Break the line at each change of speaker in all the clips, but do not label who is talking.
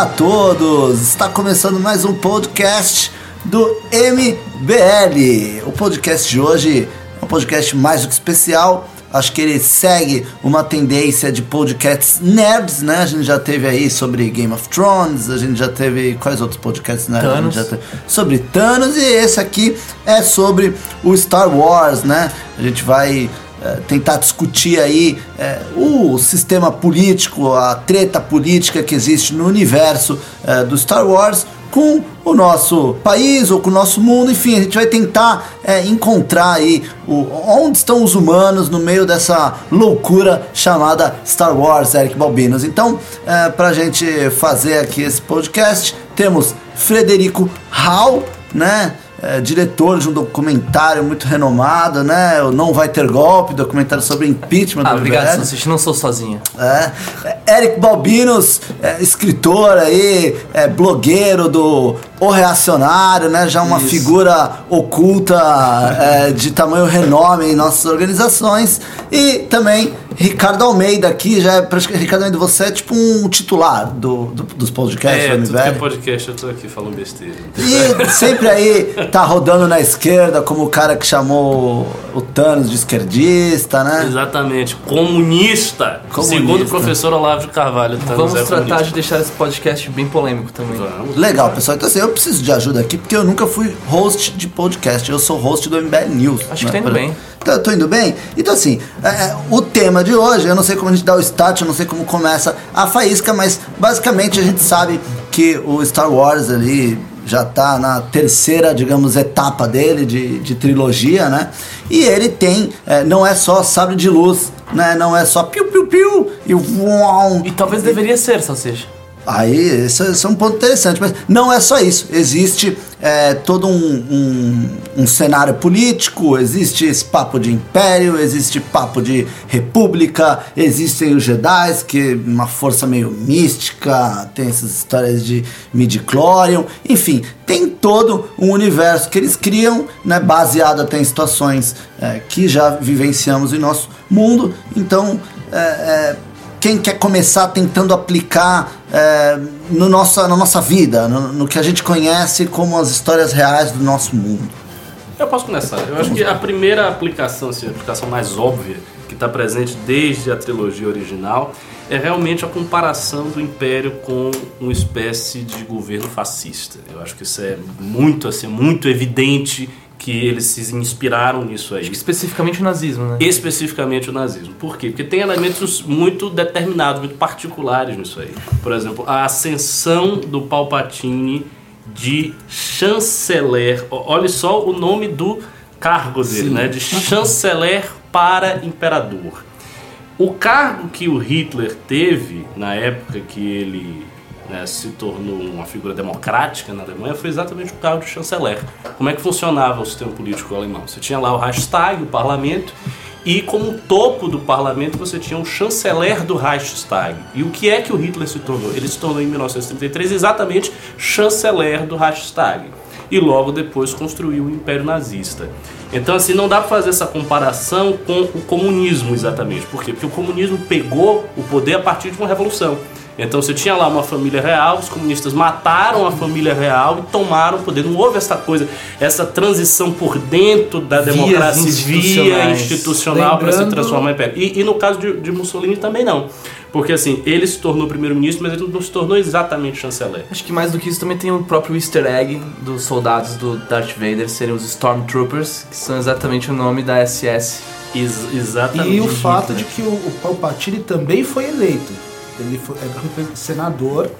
Olá, a todos! Está começando mais um podcast do MBL. O podcast de hoje é um podcast mais do que especial. Acho que ele segue uma tendência de podcasts nerds, né? A gente já teve aí sobre Game of Thrones, a gente já teve. Quais outros podcasts nerds? Gente
Thanos.
teve? Sobre Thanos e esse aqui é sobre o Star Wars, né? A gente vai tentar discutir aí eh, o sistema político, a treta política que existe no universo eh, do Star Wars com o nosso país ou com o nosso mundo, enfim, a gente vai tentar eh, encontrar aí o, onde estão os humanos no meio dessa loucura chamada Star Wars, Eric Balbinos. Então, eh, pra gente fazer aqui esse podcast, temos Frederico Hall, né? É, diretor de um documentário muito renomado, né? O Não Vai Ter Golpe, documentário sobre impeachment
Ah,
do
obrigado. Santos. Não sou sozinho.
É. É, Eric Balbinos, é, escritor aí, é, blogueiro do O Reacionário, né? Já uma
Isso.
figura oculta é, de tamanho renome em nossas organizações. E também Ricardo Almeida aqui, já é praticamente. Ricardo Almeida, você é tipo um titular do, do- dos podcasts
É,
do
tudo que é
MBL.
podcast eu tô aqui falando besteira.
E sempre aí tá rodando na esquerda, como o cara que chamou o Thanos de esquerdista, né?
Exatamente, comunista.
Comunista.
Segundo o professor Olavo de Carvalho. Thanos
Vamos
é
tratar
comunista.
de deixar esse podcast bem polêmico também.
Vamos.
Legal, pessoal. Então assim, eu preciso de ajuda aqui porque eu nunca fui host de podcast. Eu sou host do MBL News.
Acho que tá indo bem.
Tá, tô indo bem? Então assim, é, é, o tema de hoje, eu não sei como a gente dá o start, eu não sei como começa a faísca, mas basicamente a gente sabe que o Star Wars ali já tá na terceira, digamos, etapa dele de, de trilogia, né? E ele tem, é, não é só sabre de luz, né? Não é só piu-piu-piu e voam.
E talvez deveria ser, Salsicha.
Aí, esse, esse é um ponto interessante, mas não é só isso. Existe é, todo um, um, um cenário político, existe esse papo de império, existe papo de república, existem os Jedi, que é uma força meio mística, tem essas histórias de midi-chlorian, enfim, tem todo um universo que eles criam, né, baseado até em situações é, que já vivenciamos em nosso mundo. Então, é, é, quem quer começar tentando aplicar é, no nossa, na nossa vida, no, no que a gente conhece como as histórias reais do nosso mundo.
Eu posso começar. Eu acho que a primeira aplicação, assim, a aplicação mais óbvia, que está presente desde a trilogia original, é realmente a comparação do Império com uma espécie de governo fascista. Eu acho que isso é muito, assim, muito evidente que eles se inspiraram nisso aí.
Especificamente o nazismo, né?
especificamente o nazismo. Por quê? Porque tem elementos muito determinados, muito particulares nisso aí. Por exemplo, a ascensão do Palpatine de chanceler. Olha só o nome do cargo dele, né? De chanceler para imperador. O cargo que o Hitler teve na época que ele né, se tornou uma figura democrática na Alemanha foi exatamente o cargo de chanceler. Como é que funcionava o sistema político alemão? Você tinha lá o Reichstag, o parlamento, e como topo do parlamento você tinha o chanceler do Reichstag. E o que é que o Hitler se tornou? Ele se tornou em 1933 exatamente chanceler do Reichstag e logo depois construiu o Império Nazista. Então, assim, não dá para fazer essa comparação com o comunismo exatamente. Por quê? Porque o comunismo pegou o poder a partir de uma revolução. Então, você tinha lá uma família real, os comunistas mataram a família real e tomaram o poder. Não houve essa coisa, essa transição por dentro da
Vias
democracia via
institucionais.
institucional para se transformar em império. E, e no caso de, de Mussolini também não. Porque, assim, ele se tornou primeiro-ministro, mas ele não se tornou exatamente chanceler.
Acho que mais do que isso também tem o próprio easter egg dos soldados do Darth Vader serem os Stormtroopers, que são exatamente o nome da SS.
Ex- exatamente.
E o fato de que o, o Palpatine também foi eleito. Ele foi é senador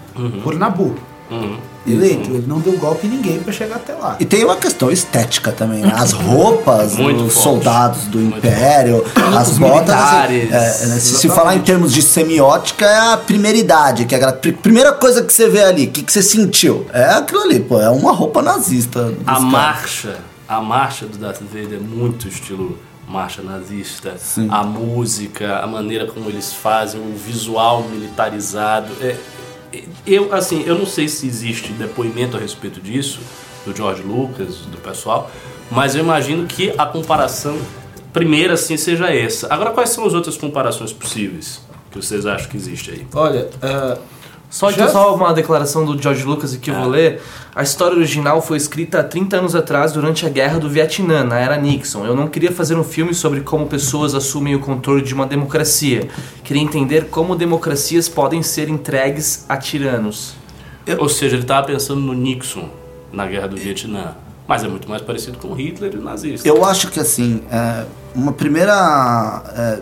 por Nabu.
Uhum.
Eleito. Ele não deu golpe em ninguém pra chegar até lá.
E tem uma questão estética também, né? As roupas dos
forte.
soldados do
Muito
Império, as
Os
botas.
militares.
assim, é, né, se, se falar em termos de semiótica, é a primeira idade, que é pri- primeira coisa que você vê ali, o que, que você sentiu? É aquilo ali, pô, é uma roupa nazista.
A
caras.
marcha, a marcha do Darth Vader é muito estilo marcha nazista.
Sim.
A música, a maneira como eles fazem, o visual militarizado. É, é, eu, assim, eu não sei se existe depoimento a respeito disso, do George Lucas, do pessoal, mas eu imagino que a comparação primeira, assim, seja essa. Agora, quais são as outras comparações possíveis que vocês acham que existe aí?
Olha, ah,
Só,
Já-
então, só uma declaração do George Lucas aqui eu vou ler. A história original foi escrita há 30 anos atrás, durante a Guerra do Vietnã, na era Nixon. Eu não queria fazer um filme sobre como pessoas assumem o controle de uma democracia. Queria entender como democracias podem ser entregues a tiranos.
Ou seja, ele estava pensando no Nixon na guerra do Vietnã. Mas é muito mais parecido com Hitler e o nazista.
Eu acho que assim, é, uma primeira. é,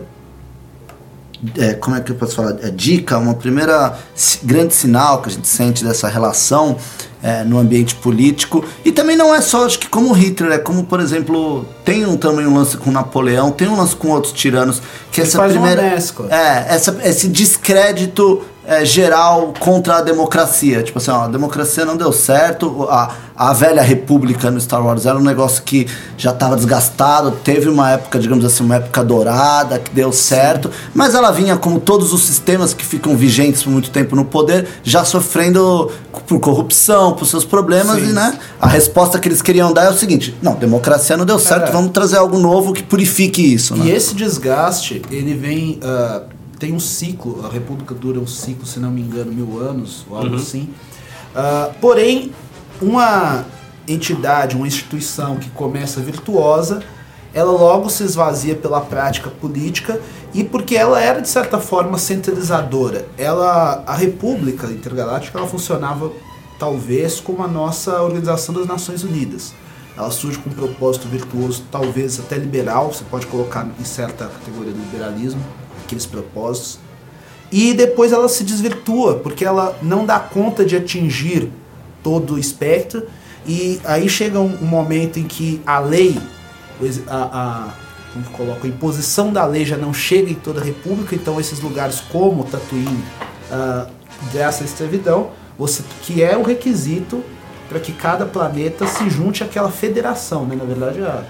é, como é que eu posso falar? É, dica, uma primeira grande sinal que a gente sente dessa relação é, no ambiente político. E também não é só, acho que como Hitler, é como, por exemplo, tem um também um lance com Napoleão, tem um lance com outros tiranos, que essa
faz uma
primeira. É, essa, esse descrédito é, geral contra a democracia. Tipo assim, ó, a democracia não deu certo, a, a velha república no Star Wars era um negócio que já estava desgastado, teve uma época, digamos assim, uma época dourada, que deu certo, mas ela vinha, como todos os sistemas que ficam vigentes por muito tempo no poder, já sofrendo por corrupção, por seus problemas,
Sim.
e né, a resposta que eles queriam dar é o seguinte, não, democracia não deu certo,
É.
vamos trazer algo novo que purifique isso, né?
E esse desgaste, ele vem. ah, tem um ciclo, a República dura um ciclo, se não me engano, mil anos, ou algo assim. Ah, porém, uma entidade, uma instituição que começa virtuosa, ela logo se esvazia pela prática política e porque ela era, de certa forma, centralizadora. Ela, a República Intergaláctica ela funcionava, talvez, como a nossa Organização das Nações Unidas. Ela surge com um propósito virtuoso, talvez até liberal, você pode colocar em certa categoria do liberalismo, aqueles propósitos. E depois ela se desvirtua, porque ela não dá conta de atingir todo o espectro. E aí chega um, um momento em que a lei, a, a, como que coloca, a imposição da lei já não chega em toda a república, então esses lugares como Tatooine ah, dessa escravidão, você, que é o requisito para que cada planeta se junte àquela federação, né? Na verdade, a,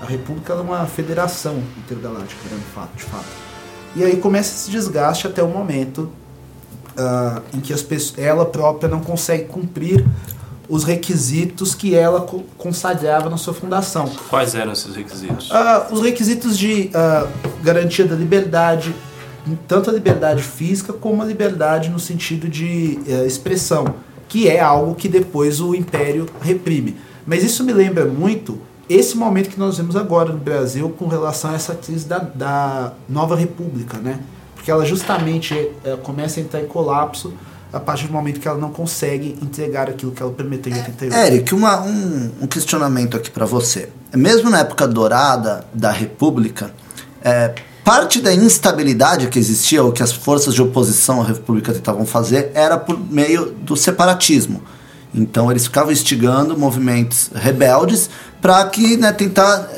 a república é uma federação intergaláctica, né? de fato, de fato. E aí começa esse desgaste até o momento ah, em que as pessoas, ela própria não consegue cumprir os requisitos que ela co- consagrava na sua fundação.
Quais eram esses requisitos?
Ah, os requisitos de ah, garantia da liberdade, tanto a liberdade física como a liberdade no sentido de eh, expressão, que é algo que depois o Império reprime. Mas isso me lembra muito esse momento que nós vemos agora no Brasil com relação a essa crise da, da nova república, né? Porque ela justamente eh, começa a entrar em colapso a partir do momento que ela não consegue entregar aquilo que ela prometeu em 88.
Eric, uma- um, um questionamento aqui pra você. Mesmo na época dourada da República, é, parte da instabilidade que existia, ou que as forças de oposição à República tentavam fazer, era por meio do separatismo. Então eles ficavam instigando movimentos rebeldes para que né, tentar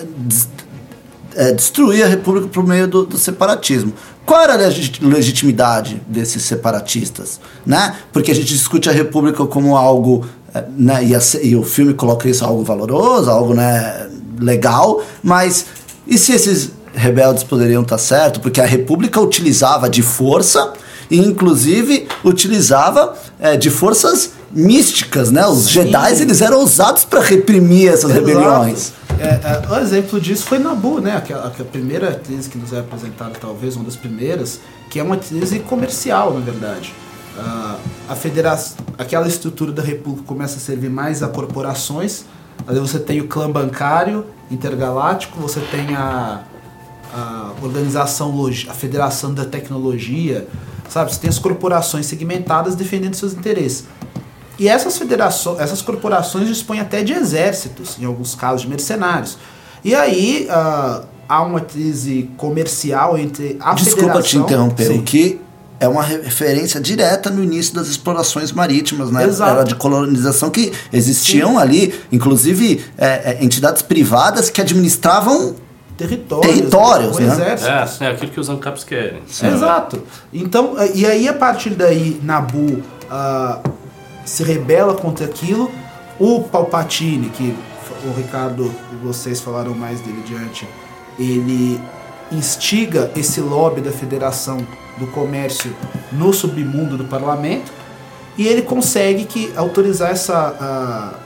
é, destruir a República por meio do, do separatismo. Qual era a legit- legitimidade desses separatistas? Né? Porque a gente discute a República como algo, é, né, e, a e o filme coloca isso algo valoroso, algo né, legal, mas e se esses rebeldes poderiam estar certo? Porque a República utilizava de força e inclusive utilizava é, de forças místicas, né? Os Jedi eles eram usados para reprimir essas
Exato.
rebeliões.
É, é, um exemplo disso foi Nabu, né? Aquela, aquela primeira crise que nos é apresentada, talvez uma das primeiras, que é uma crise comercial, na verdade. Ah, a federação, aquela estrutura da República começa a servir mais a corporações. Ali você tem o clã bancário intergaláctico, você tem a, a organização, a Federação da Tecnologia, sabe? Você tem as corporações segmentadas defendendo seus interesses. E essas federações, essas corporações dispõem até de exércitos, em alguns casos de mercenários. E aí ah, há uma crise comercial entre a
Desculpa te
federação...
interromper,
Sim.
o que é uma re- referência direta no início das explorações marítimas, né?
Exato.
Era de colonização que existiam ali, inclusive é, é, entidades privadas que administravam
territórios,
Territórios, né?
exércitos.
É, é aquilo que os ANCAPs querem.
Exato. Então, e aí a partir daí, Nabu ah, se rebela contra aquilo. O Palpatine, que o Ricardo e vocês falaram mais dele diante, ele instiga esse lobby da Federação do Comércio no submundo do parlamento e ele consegue que autorizar essa ah,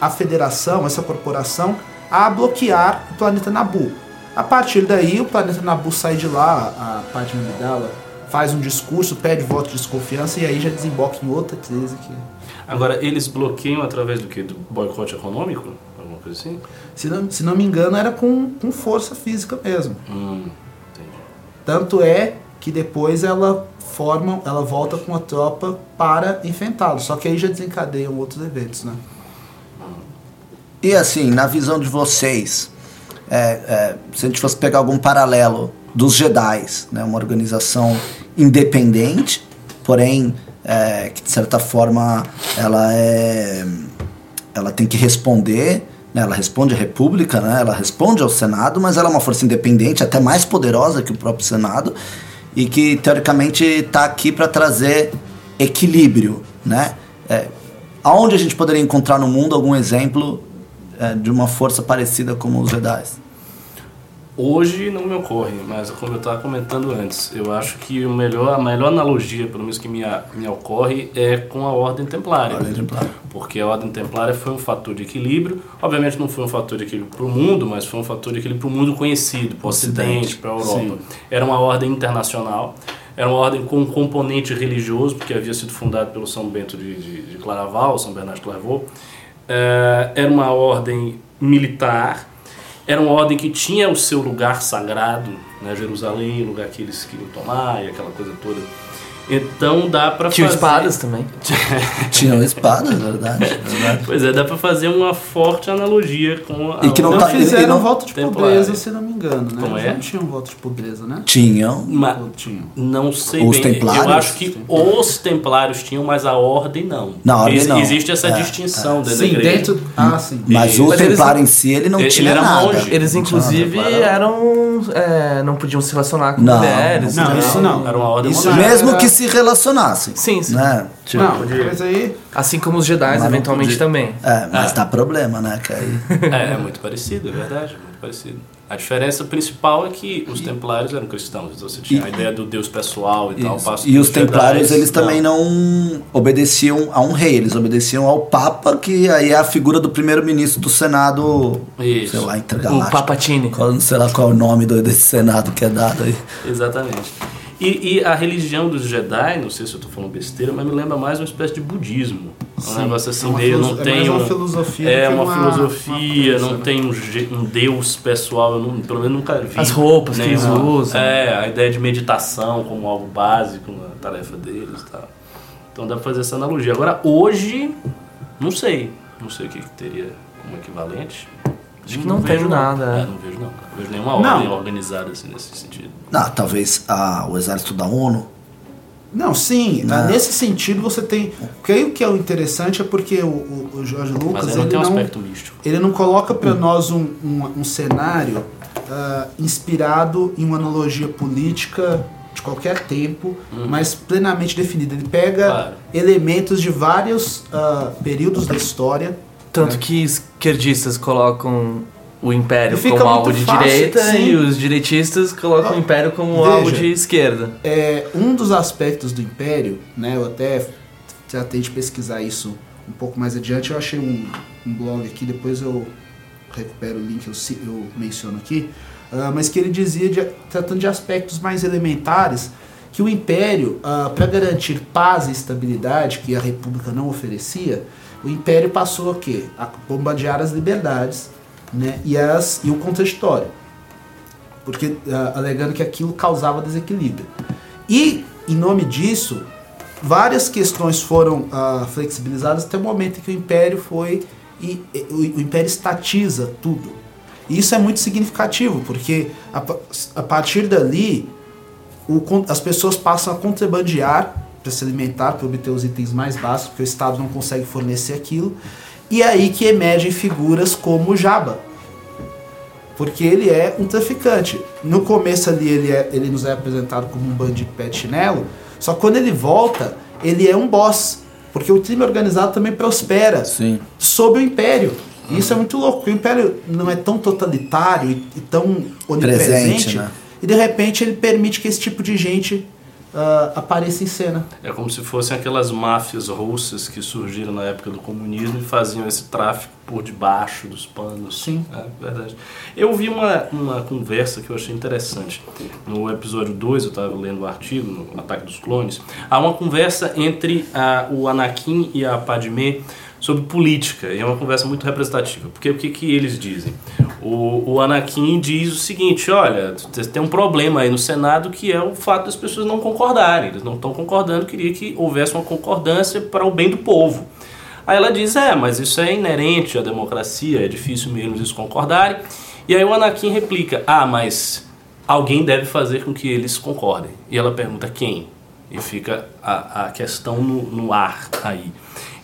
a federação, essa corporação, a bloquear o planeta Nabu. A partir daí, o planeta Nabu sai de lá, a Padme Amidala faz um discurso, pede voto de desconfiança e aí já desemboca em outra crise que...
Agora, eles bloqueiam através do que? Do boicote econômico? Alguma coisa assim?
Se não, se não me engano, era com, com força física mesmo.
Hum, entendi.
Tanto é que depois ela forma, ela volta com a tropa para enfrentá-lo. Só que aí já desencadeiam outros eventos, né?
E assim, na visão de vocês, é, é, se a gente fosse pegar algum paralelo dos Jedi, né, uma organização independente, porém é, que de certa forma ela é, ela tem que responder, né, ela responde à República, né, ela responde ao Senado, mas ela é uma força independente, até mais poderosa que o próprio Senado e que teoricamente está aqui para trazer equilíbrio, né? É, aonde a gente poderia encontrar no mundo algum exemplo é, de uma força parecida como os Jedi?
Hoje não me ocorre, mas como eu estava comentando antes, eu acho que o melhor, a melhor analogia, pelo menos que me, me ocorre, é com a Ordem Templária.
Ordem Templária.
Porque a Ordem Templária foi um fator de equilíbrio. Obviamente não foi um fator de equilíbrio para o mundo, mas foi um fator de equilíbrio para o mundo conhecido, para o Ocidente, para a Europa.
Sim.
Era uma ordem internacional, era uma ordem com um componente religioso, porque havia sido fundada pelo São Bento de, de, de Claraval, São Bernardo de Clairvaux. É, era uma ordem militar, era uma ordem que tinha o seu lugar sagrado, né, Jerusalém, o lugar que eles queriam tomar e aquela coisa toda. Então dá para
Tinha
fazer...
espadas também.
Tinham espadas, verdade, verdade.
Pois é, dá para fazer uma forte analogia com a
E que não
Não
tá- e
fizeram
não-
voto de
Templária.
pobreza, se não me engano, né?
Como
Eles
é?
Não tinham voto de pobreza, né?
Tinham.
Ma-
Ou tinham?
Não sei
Os
bem.
templários?
Eu acho que os templários tinham, mas a ordem não.
Na ordem
Ex-
não.
Existe essa
É,
distinção dentro da
Sim,
igreja.
dentro... Ah, sim.
Mas
E-
o
Mas eles
Templário
não-
em si, ele não
Ele-
tinha
ele era
nada.
monge.
Eles
Não
inclusive
nada.
eram. é, não podiam se relacionar com
Não,
mulheres.
não,
né?
isso não.
Era uma ordem.
Mesmo que se relacionassem.
Sim, sim.
Né? Tipo,
Não, mas aí...
Assim como os Jedi,
não
eventualmente
podia.
também.
É, mas dá problema, né? Que aí...
É, é muito parecido, é verdade, muito parecido. A diferença principal é que os templários eram cristãos, então você tinha
E-
a ideia do Deus pessoal e tal.
Isso.
passo
E os
dos Jedis,
templários, eles também não obedeciam a um rei, eles obedeciam ao Papa, que aí é a figura do primeiro-ministro do Senado,
Isso.
sei lá,
O
intergaláctico.
Papatini.
Qual- Sei lá qual é o nome do- desse Senado que é dado aí.
Exatamente. E, e a religião dos Jedi, não sei se eu estou falando besteira, mas me lembra mais uma espécie de budismo. É um
Sim,
negócio assim,
é
meio, não
é
tem
mais uma
um-
filosofia
É uma,
uma-
filosofia,
uma
não
crença,
tem um, um Deus pessoal, eu não, pelo menos nunca vi.
As roupas que eles usam.
É, a ideia de meditação como algo básico na tarefa deles e tal. Então dá pra fazer essa analogia. Agora, hoje, não sei. Não sei o que, que teria como equivalente.
Acho que não tem
vejo,
nada,
Não.
é.
Não vejo não. Não vejo nenhuma
Não.
ordem organizada assim nesse sentido.
Ah, talvez ah, o exército da ONU.
Não, sim,
Não.
nesse sentido você tem. Porque aí o que é o interessante é porque o, o, o Jorge
Mas
Lucas
aí não
ele,
tem um
não,
aspecto místico.
ele não coloca para nós um, um, um cenário ah, inspirado em uma analogia política de qualquer tempo, mas plenamente definido. Ele pega
Claro.
elementos de vários ah, períodos da história.
Tanto que esquerdistas colocam o império como algo de
fácil,
direita
sim.
e os direitistas colocam
Ah,
o império como
veja.
algo de esquerda.
É, um dos aspectos do Império, né, eu até tratei de pesquisar isso um pouco mais adiante, eu achei um, um blog aqui, depois eu recupero o link, eu, eu menciono aqui, ah, mas que ele dizia, de- tratando de aspectos mais elementares, que o Império, para garantir paz e estabilidade, que a República não oferecia, o Império passou a quê? A bombardear as liberdades né, e, as, e o contraditório porque ah, alegando que aquilo causava desequilíbrio. E em nome disso, várias questões foram ah, flexibilizadas até o momento em que o império foi e, e- o, o império estatiza tudo. E isso é muito significativo, porque a, a partir dali o as pessoas passam a contrabandear para se alimentar, para obter os itens mais básicos, porque o Estado não consegue fornecer aquilo. E é aí que emergem figuras como o Jabba, porque ele é um traficante. No começo ali ele, é- ele nos é apresentado como um bandido pé de chinelo, só que quando ele volta, ele é um boss. Porque o crime organizado também prospera
Sim.
sob o Império. Isso é muito louco, o Império não é tão totalitário e, e tão onipresente.
Presente, né?
E de repente ele permite que esse tipo de gente ah, apareça em cena.
É como se fossem aquelas máfias russas que surgiram na época do comunismo e faziam esse tráfico por debaixo dos panos.
Sim.
É verdade. Eu vi uma, uma conversa que eu achei interessante. No episódio 2, eu estava lendo o artigo, no Ataque dos Clones, há uma conversa entre a, o Anakin e a Padmé sobre política, e é uma conversa muito representativa, porque o que, que eles dizem? O, o Anakin diz o seguinte, olha, tem um problema aí no Senado que é o fato das pessoas não concordarem, eles não estão concordando, queria que houvesse uma concordância para o bem do povo. Aí ela diz, é, mas isso é inerente à democracia, é difícil mesmo eles concordarem. E aí o Anakin replica, ah, mas alguém deve fazer com que eles concordem. E ela pergunta, quem? E fica a, a questão no, no ar aí.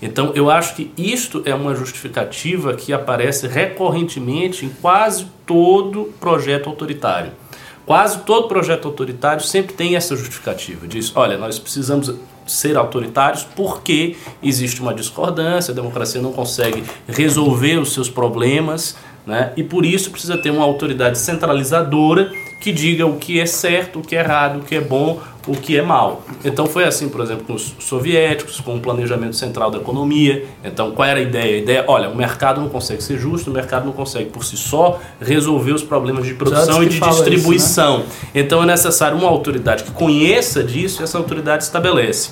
Então eu acho que isto é uma justificativa que aparece recorrentemente em quase todo projeto autoritário. Quase todo projeto autoritário sempre tem essa justificativa. Diz, olha, nós precisamos ser autoritários porque existe uma discordância, a democracia não consegue resolver os seus problemas, né? e por isso precisa ter uma autoridade centralizadora que diga o que é certo, o que é errado, o que é bom, o que é mal. Então foi assim, por exemplo, com os soviéticos, com o planejamento central da economia. Então qual era a ideia? A ideia, olha, o mercado não consegue ser justo, o mercado não consegue por si só resolver os problemas de produção e de distribuição. Isso, né? Então é necessário uma autoridade que conheça disso e essa autoridade estabelece.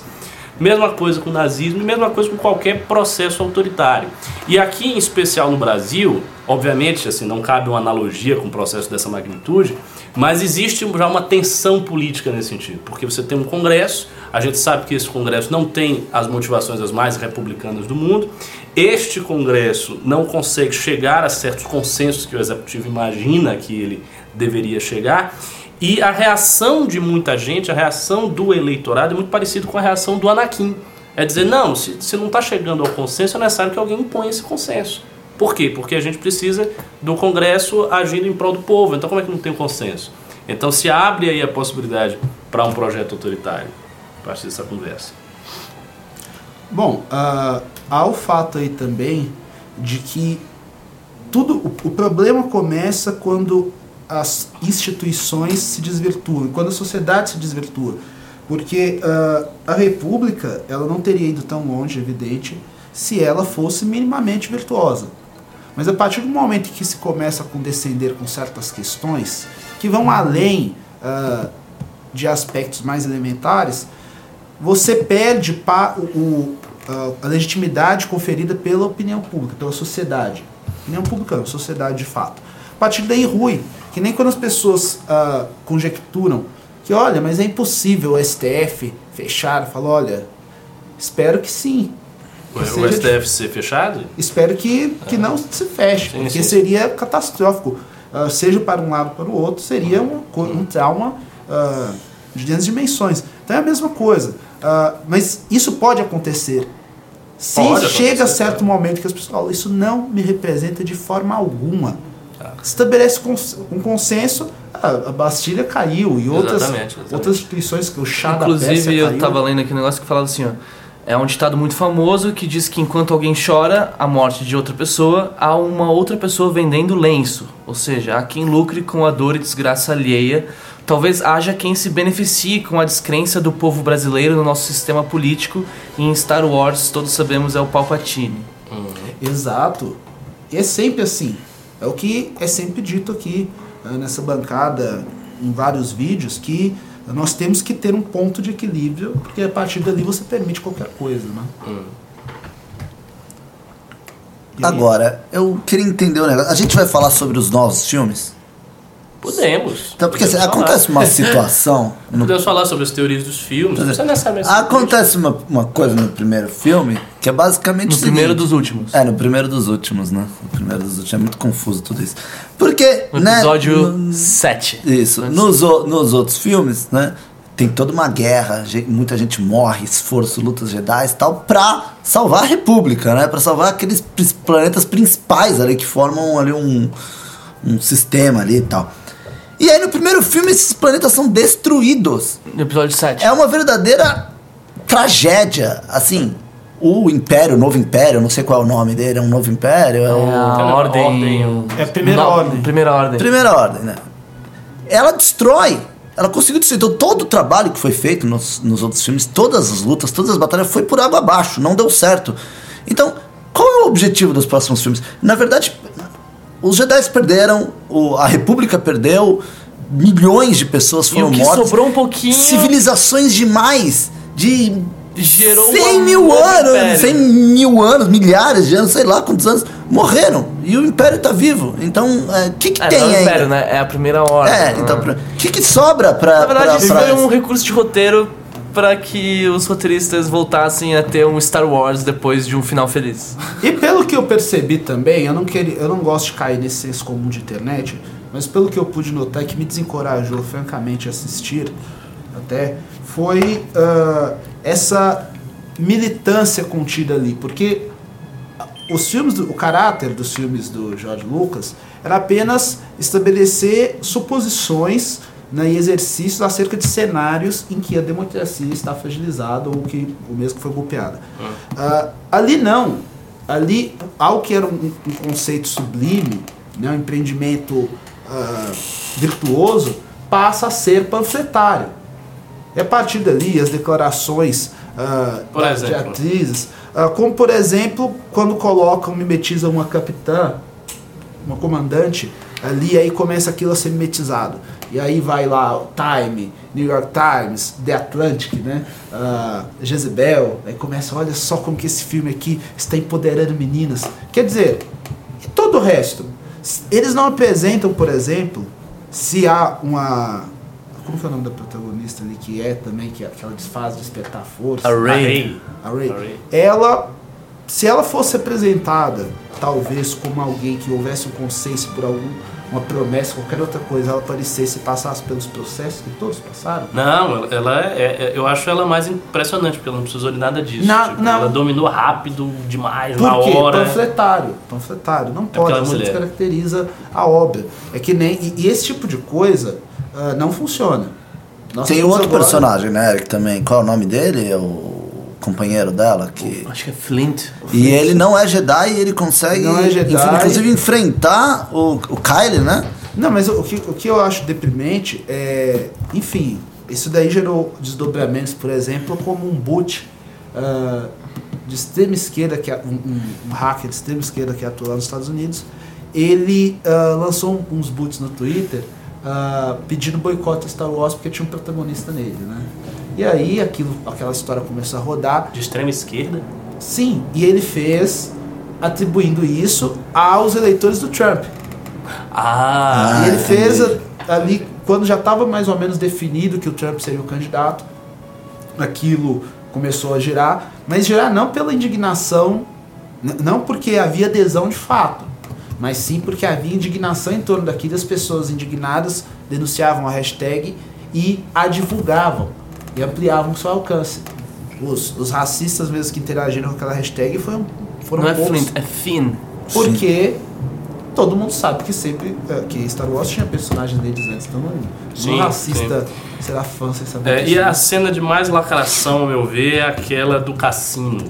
Mesma coisa com o nazismo e mesma coisa com qualquer processo autoritário. E aqui, em especial no Brasil, obviamente, assim, não cabe uma analogia com um processo dessa magnitude, mas existe já uma tensão política nesse sentido, porque você tem um Congresso, a gente sabe que esse Congresso não tem as motivações as mais republicanas do mundo, este Congresso não consegue chegar a certos consensos que o Executivo imagina que ele deveria chegar, e a reação de muita gente, a reação do eleitorado é muito parecido com a reação do Anakin. É dizer, não, se, se não está chegando ao consenso, é necessário que alguém imponha esse consenso. Por quê? Porque a gente precisa do Congresso agindo em prol do povo. Então como é que não tem consenso? Então se abre aí a possibilidade para um projeto autoritário, a partir dessa conversa.
Bom, uh, há o fato aí também de que tudo o, o problema começa quando as instituições se desvirtuam, quando a sociedade se desvirtua. Porque uh, a República ela não teria ido tão longe, evidente, se ela fosse minimamente virtuosa. Mas a partir do momento que se começa a condescender com certas questões que vão além uh, de aspectos mais elementares, você perde pa, o, o, a legitimidade conferida pela opinião pública, pela sociedade. Opinião pública não, sociedade de fato. A partir daí, ruim. Que nem quando as pessoas uh, conjecturam que, olha, mas é impossível o STF fechar. Fala, olha, espero que sim.
O, o STF ser fechado?
Espero que, que não se feche, sim, porque sim. seria catastrófico. Uh, seja para um lado ou para o outro, seria um, um trauma uh, de grandes dimensões. Então é a mesma coisa. Uh, mas isso pode acontecer. Se pode chega a certo momento que as pessoas falam, isso não me representa de forma alguma. Ah. Estabelece um consenso, a Bastilha caiu e outras, exatamente, exatamente. outras instituições que o chá
Inclusive, eu estava lendo aqui um negócio que falava assim, ó, é um ditado muito famoso que diz que enquanto alguém chora a morte de outra pessoa, há uma outra pessoa vendendo lenço. Ou seja, há quem lucre com a dor e desgraça alheia. Talvez haja quem se beneficie com a descrença do povo brasileiro no nosso sistema político. E em Star Wars, todos sabemos, é o Palpatine.
Uhum. Exato. E é sempre assim. É o que é sempre dito aqui né, nessa bancada, em vários vídeos, que nós temos que ter um ponto de equilíbrio, porque a partir dali você permite qualquer coisa, né? Hum.
Agora, eu queria entender um negócio. A gente vai falar sobre os novos filmes?
Podemos.
Então, porque assim, acontece uma situação.
No... Podemos falar sobre as teorias dos filmes.
Acontece uma, uma coisa no primeiro filme que é basicamente.
No primeiro dos últimos.
É, no primeiro dos últimos, né? No primeiro dos últimos. É muito confuso tudo isso. Porque.
No né, episódio no, 7.
Isso. Nos, nos outros filmes, né? Tem toda uma guerra, muita gente morre, esforço, lutas Jedi e tal, pra salvar a República, né? Pra salvar aqueles planetas principais ali que formam ali um, um sistema ali e tal. E aí no primeiro filme esses planetas são destruídos.
No episódio 7.
É uma verdadeira tragédia. Assim, o Império, o Novo Império, não sei qual é o nome dele, é um Novo Império? É,
é a ordem, ordem.
É a Primeira
não,
Ordem.
Primeira Ordem.
Primeira Ordem, né? Ela destrói Ela conseguiu destruir. Então, todo o trabalho que foi feito nos, nos outros filmes, todas as lutas, todas as batalhas, foi por água abaixo, não deu certo. Então, qual é o objetivo dos próximos filmes? Na verdade, os Jedi perderam, o- a República perdeu, milhões de pessoas foram mortas.
sobrou um pouquinho.
Civilizações demais, de
Gerou
100
um
mil anos,
império.
100 mil anos, milhares de anos, sei lá quantos anos, morreram. E o Império tá vivo. Então, o que, que
É,
tem
não é o
aí?
Império, né? É a primeira ordem.
É, então,
Ah.
o que, que sobra pra.
Na verdade,
pra,
isso
pra-
foi um recurso de roteiro pra que os roteiristas voltassem a ter um Star Wars depois de um final feliz.
E pelo que eu percebi também, eu não, queria, eu não gosto de cair nesse senso comum de internet, mas pelo que eu pude notar que me desencorajou francamente a assistir, até, foi ah, essa militância contida ali. Porque os filmes, do- o caráter dos filmes do George Lucas era apenas estabelecer suposições né, e exercícios acerca de cenários em que a democracia está fragilizada ou que o mesmo que foi golpeada. Ah, ali não. Ali, algo que era um, um conceito sublime, né, um empreendimento ah, virtuoso, passa a ser panfletário. E a partir dali, as declarações ah,
Por
de atrizes, ah, como por exemplo, quando colocam, mimetizam uma capitã, uma comandante, ali aí começa aquilo a ser mimetizado. E aí vai lá o Time, New York Times, The Atlantic, né? Ah, Jezebel, aí começa, olha só como que esse filme aqui está empoderando meninas. Quer dizer, e todo o resto? Eles não apresentam, por exemplo, se há uma. Como que é o nome da protagonista ali que é também, que, que ela faz despertar força?
A. Rey.
A Rey.
A Rey.
Ela, se ela fosse apresentada, talvez como alguém que houvesse um consenso por algum, uma promessa, qualquer outra coisa, ela aparecesse e passasse pelos processos que todos passaram.
Não, ela- ela é, é- Eu acho ela mais impressionante, porque ela não precisou de nada disso.
Não,
Tipo,
não.
Ela dominou rápido demais,
Por
na
quê?
hora.
Panfletário. Panfletário. Não
porque
pode,
é
você
mulher.
descaracteriza a obra. É que nem. E, e esse tipo de coisa ah, não funciona. Nós
Tem outro
agora-
personagem, né, Eric, também. Qual é o nome dele? É o companheiro dela, que...
Acho que é Flint.
E ele não é Jedi e ele consegue,
Não é Jedi.
inclusive, enfrentar o, o Kylie, né?
Não, mas o que, o que eu acho deprimente é. Enfim, isso daí gerou desdobramentos, por exemplo, como um boot ah, de extrema esquerda, que é um, um- hacker de extrema esquerda que atua lá nos Estados Unidos. Ele ah, lançou uns boots no Twitter ah, pedindo boicote a Star Wars porque tinha um protagonista nele, né? E aí aquilo, aquela história começou a rodar.
De extrema esquerda.
Sim, e ele fez atribuindo isso aos eleitores do Trump.
Ah,
E ele fez a- ali, quando já estava mais ou menos definido que o Trump seria o candidato, aquilo começou a girar, mas girar não pela indignação, não porque havia adesão de fato, mas sim porque havia indignação em torno daquilo, as pessoas indignadas denunciavam a hashtag e a divulgavam e ampliavam o seu alcance. Os, os racistas mesmo que interagiram com aquela hashtag foram, foram
Não é
poucos.
Flint, é Finn.
Porque todo mundo sabe que sempre eh, que Star Wars tinha personagens deles antes, então não,
Sim,
não racista será fã sem saber
É, e a cena de mais lacração, ao meu ver, é aquela do cassino.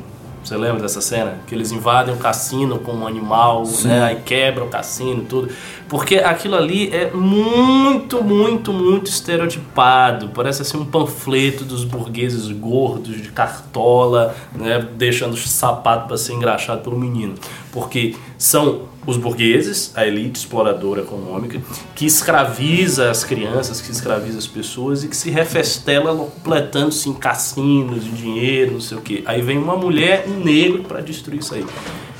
Você lembra dessa cena? Que eles invadem o cassino com um animal, né? Aí quebram o cassino e tudo. Porque aquilo ali é muito, muito, muito estereotipado. Parece assim um panfleto dos burgueses gordos, de cartola, né? Deixando o sapato para ser engraxado pelo menino. Porque são os burgueses, a elite exploradora econômica, que escraviza as crianças, que escraviza as pessoas e que se refestela completando-se em cassinos, em dinheiro, não sei o quê. Aí vem uma mulher um negro para destruir isso aí.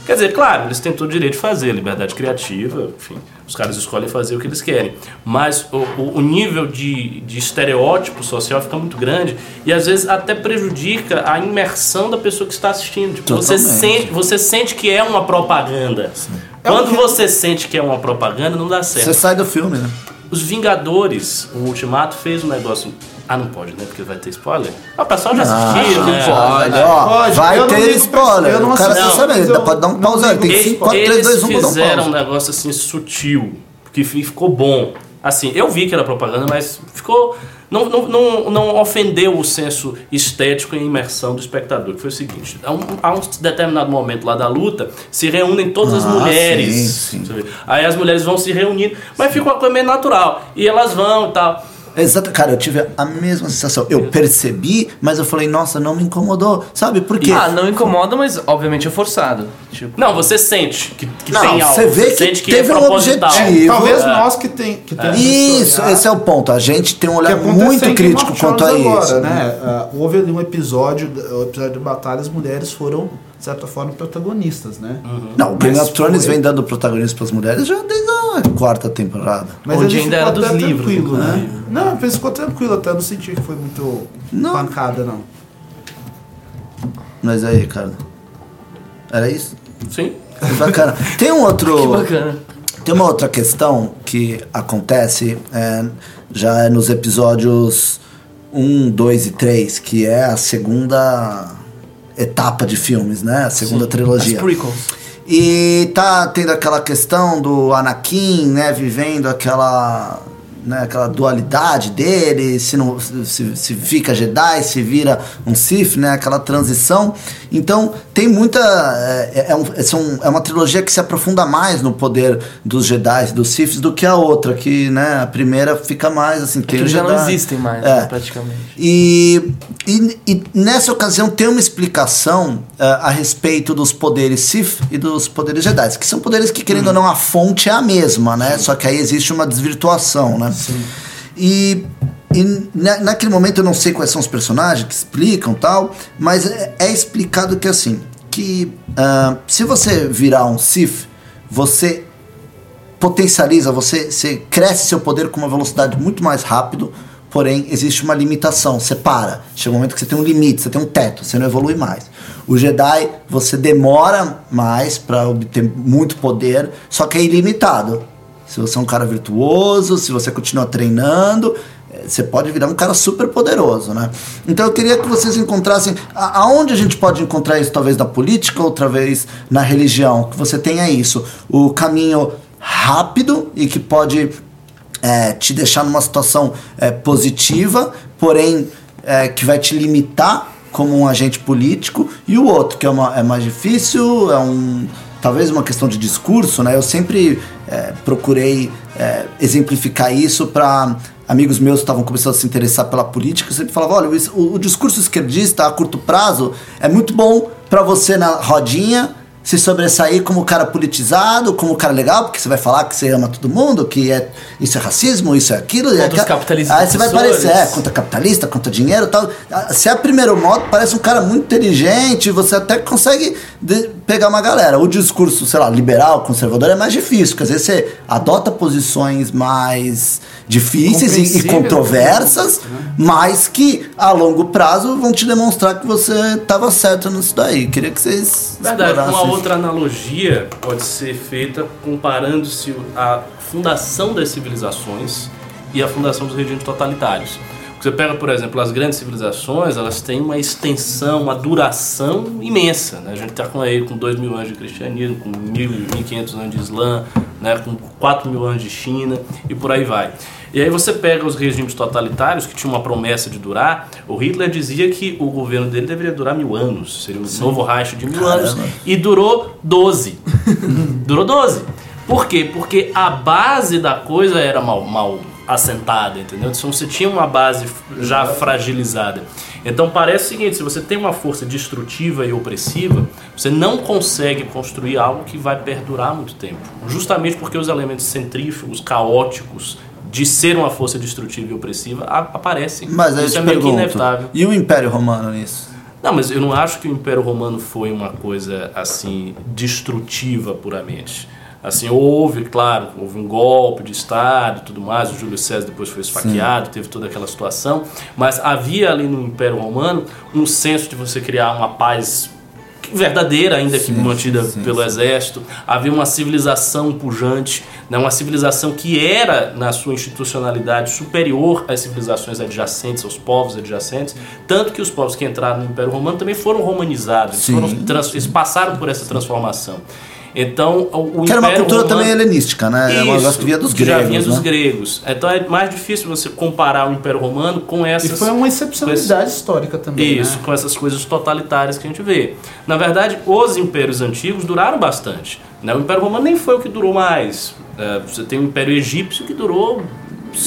Quer dizer, claro, eles têm todo o direito de fazer, liberdade criativa, enfim, os caras escolhem fazer o que eles querem. Mas o, o- o nível de, de estereótipo social fica muito grande e às vezes até prejudica a imersão da pessoa que está assistindo. Tipo, você, sente, você sente que é uma propaganda.
É
Quando
o que-
você sente que é uma propaganda, não dá certo.
Você sai do filme, né?
Os Vingadores, o Ultimato, fez um negócio. Ah, não pode, né? Porque vai ter spoiler. Ah, o pessoal já assistiu,
Ah,
né?
pode, ó,
Pode,
vai
eu não
ter spoiler.
eu não
saber,
mas eu
pode dar um
não
pause aí. Tem
Eles,
5, 4, 3, 2, 1, vou dar um
fizeram um negócio assim sutil, que fi- ficou bom. Assim, eu vi que era propaganda, mas ficou. Não, não, não, não ofendeu o senso estético e imersão do espectador, que foi o seguinte: a um, um determinado momento lá da luta, se reúnem todas as
Ah,
mulheres.
sim, sim.
Aí as mulheres vão se reunindo, mas fica uma coisa meio natural. E elas vão e tal.
Exato, cara, eu tive a mesma sensação. Eu percebi, mas eu falei, nossa, não me incomodou. Sabe por quê?
Ah, não incomoda, mas obviamente é forçado. Tipo,
Não, você sente que, que
Não,
tem algo.
você vê que
que
teve
é
um objetivo.
Talvez
É.
nós que tem que temos
Isso, esse é o ponto. A gente tem um olhar muito crítico quanto a isso.
né? Ah, houve ali um episódio, o episódio de batalha, as mulheres foram, de certa forma, protagonistas, né?
Não, o Game
Mas
of Thrones
foi-
vem dando protagonismo para as mulheres já desde a quarta temporada.
Mas
Onde ainda era dos livros,
tranquilo, né?
inclusive.
Não, ele ficou tranquilo, até não senti que foi muito
Não.
pancada, não.
Mas aí, Ricardo. Era isso?
Sim.
Bacana. Tem um outro.
que bacana.
Tem uma outra questão que acontece é, já é nos episódios 1, 2 e 3, que é a segunda etapa de filmes, né? A segunda
As
trilogia.
prequels.
E tá tendo aquela questão do Anakin, né, vivendo aquela, né, aquela dualidade dele, se, não, se, se fica Jedi, se vira um Sith, né, aquela transição. Então tem muita. É, é, um- são- é uma trilogia que se aprofunda mais no poder dos Jedi dos Siths do que a outra, que né, a primeira fica mais assim.
É
tem
já não
Jedi.
existem mais,
É.
né, praticamente.
E, e, e nessa ocasião tem uma explicação ah, a respeito dos poderes Sith e dos poderes Jedi, que são poderes que, querendo ou não, a fonte é a mesma, né? Só que aí existe uma desvirtuação, né? E, e na- naquele momento eu não sei quais são os personagens que explicam tal, mas é, é explicado que assim, que ah, se você virar um Sith, você potencializa, você, você cresce seu poder com uma velocidade muito mais rápido, porém existe uma limitação, você para. Chega um momento que você tem um limite, você tem um teto, você não evolui mais. O Jedi, você demora mais para obter muito poder, só que é ilimitado. Se você é um cara virtuoso, se você continua treinando, você pode virar um cara super poderoso, né? Então eu queria que vocês encontrassem a- aonde a gente pode encontrar isso, talvez na política, outra vez na religião, que você tenha isso, o caminho rápido e que pode é, te deixar numa situação é, positiva, porém é, que vai te limitar como um agente político, e o outro, que é, uma, é mais difícil, é um talvez uma questão de discurso, né? Eu sempre é, procurei é, exemplificar isso para amigos meus que estavam começando a se interessar pela política, eu sempre falava, olha, o, o- discurso esquerdista a curto prazo é muito bom para você na rodinha se sobressair como cara politizado, como cara legal, porque você vai falar que você ama todo mundo, que é isso é racismo, isso é aquilo.
Contra
aquela-
os capitalistas
Aí você vai parecer, é, contra capitalista, contra dinheiro e tal. Ah, Se é a primeiro modo, parece um cara muito inteligente, você até consegue pegar uma galera. O discurso, sei lá, liberal, conservador é mais difícil, porque às vezes você adota posições mais difíceis e- e controversas, mas que a longo prazo vão te demonstrar que você estava certo nisso daí. Queria que vocês
Verdade, uma outra analogia pode ser feita comparando-se a fundação das civilizações e a fundação dos regimes totalitários. Você pega, por exemplo, as grandes civilizações, elas têm uma extensão, uma duração imensa. Né? A gente está com aí com 2 mil anos de cristianismo, com 1.000, 1.500 anos de Islã, né? com 4 mil anos de China e por aí vai. E aí você pega os regimes totalitários que tinham uma promessa de durar. O Hitler dizia que o governo dele deveria durar mil anos, seria um novo Reich de mil
Caramba.
anos. E durou 12. durou 12. Por quê? Porque a base da coisa era mal, mal assentada, entendeu? Então você tinha uma base já fragilizada. Então parece o seguinte, se você tem uma força destrutiva e opressiva, você não consegue construir algo que vai perdurar muito tempo. Justamente porque os elementos centrífugos, caóticos, de ser uma força destrutiva e opressiva, aparecem.
Mas aí
Isso é meio que
pergunto,
inevitável.
e o Império Romano nisso?
Não, mas eu não acho que o Império Romano foi uma coisa assim destrutiva puramente. Assim, houve, claro, houve um golpe de Estado e tudo mais, o Júlio César depois foi esfaqueado, teve toda aquela situação, mas havia ali no Império Romano um senso de você criar uma paz verdadeira, ainda que
Sim,
mantida
sim, sim,
pelo
sim.
exército, havia uma civilização pujante, né, uma civilização que era, na sua institucionalidade, superior às civilizações adjacentes, aos povos adjacentes, tanto que os povos que entraram no Império Romano também foram romanizados, eles,
Sim,
foram eles passaram por essa transformação. Então, o, o
Que era uma cultura
Romano-
também helenística, né? É um negócio
isso,
que vinha dos
que
gregos,
já vinha dos
né?
gregos. Então é mais difícil você comparar o Império Romano com
E
essas
foi uma excepcionalidade histórica também.
isso,
né?
com essas coisas totalitárias que a gente vê. Na verdade, os impérios antigos duraram bastante. Né? O Império Romano nem foi o que durou mais. É, você tem o Império Egípcio que durou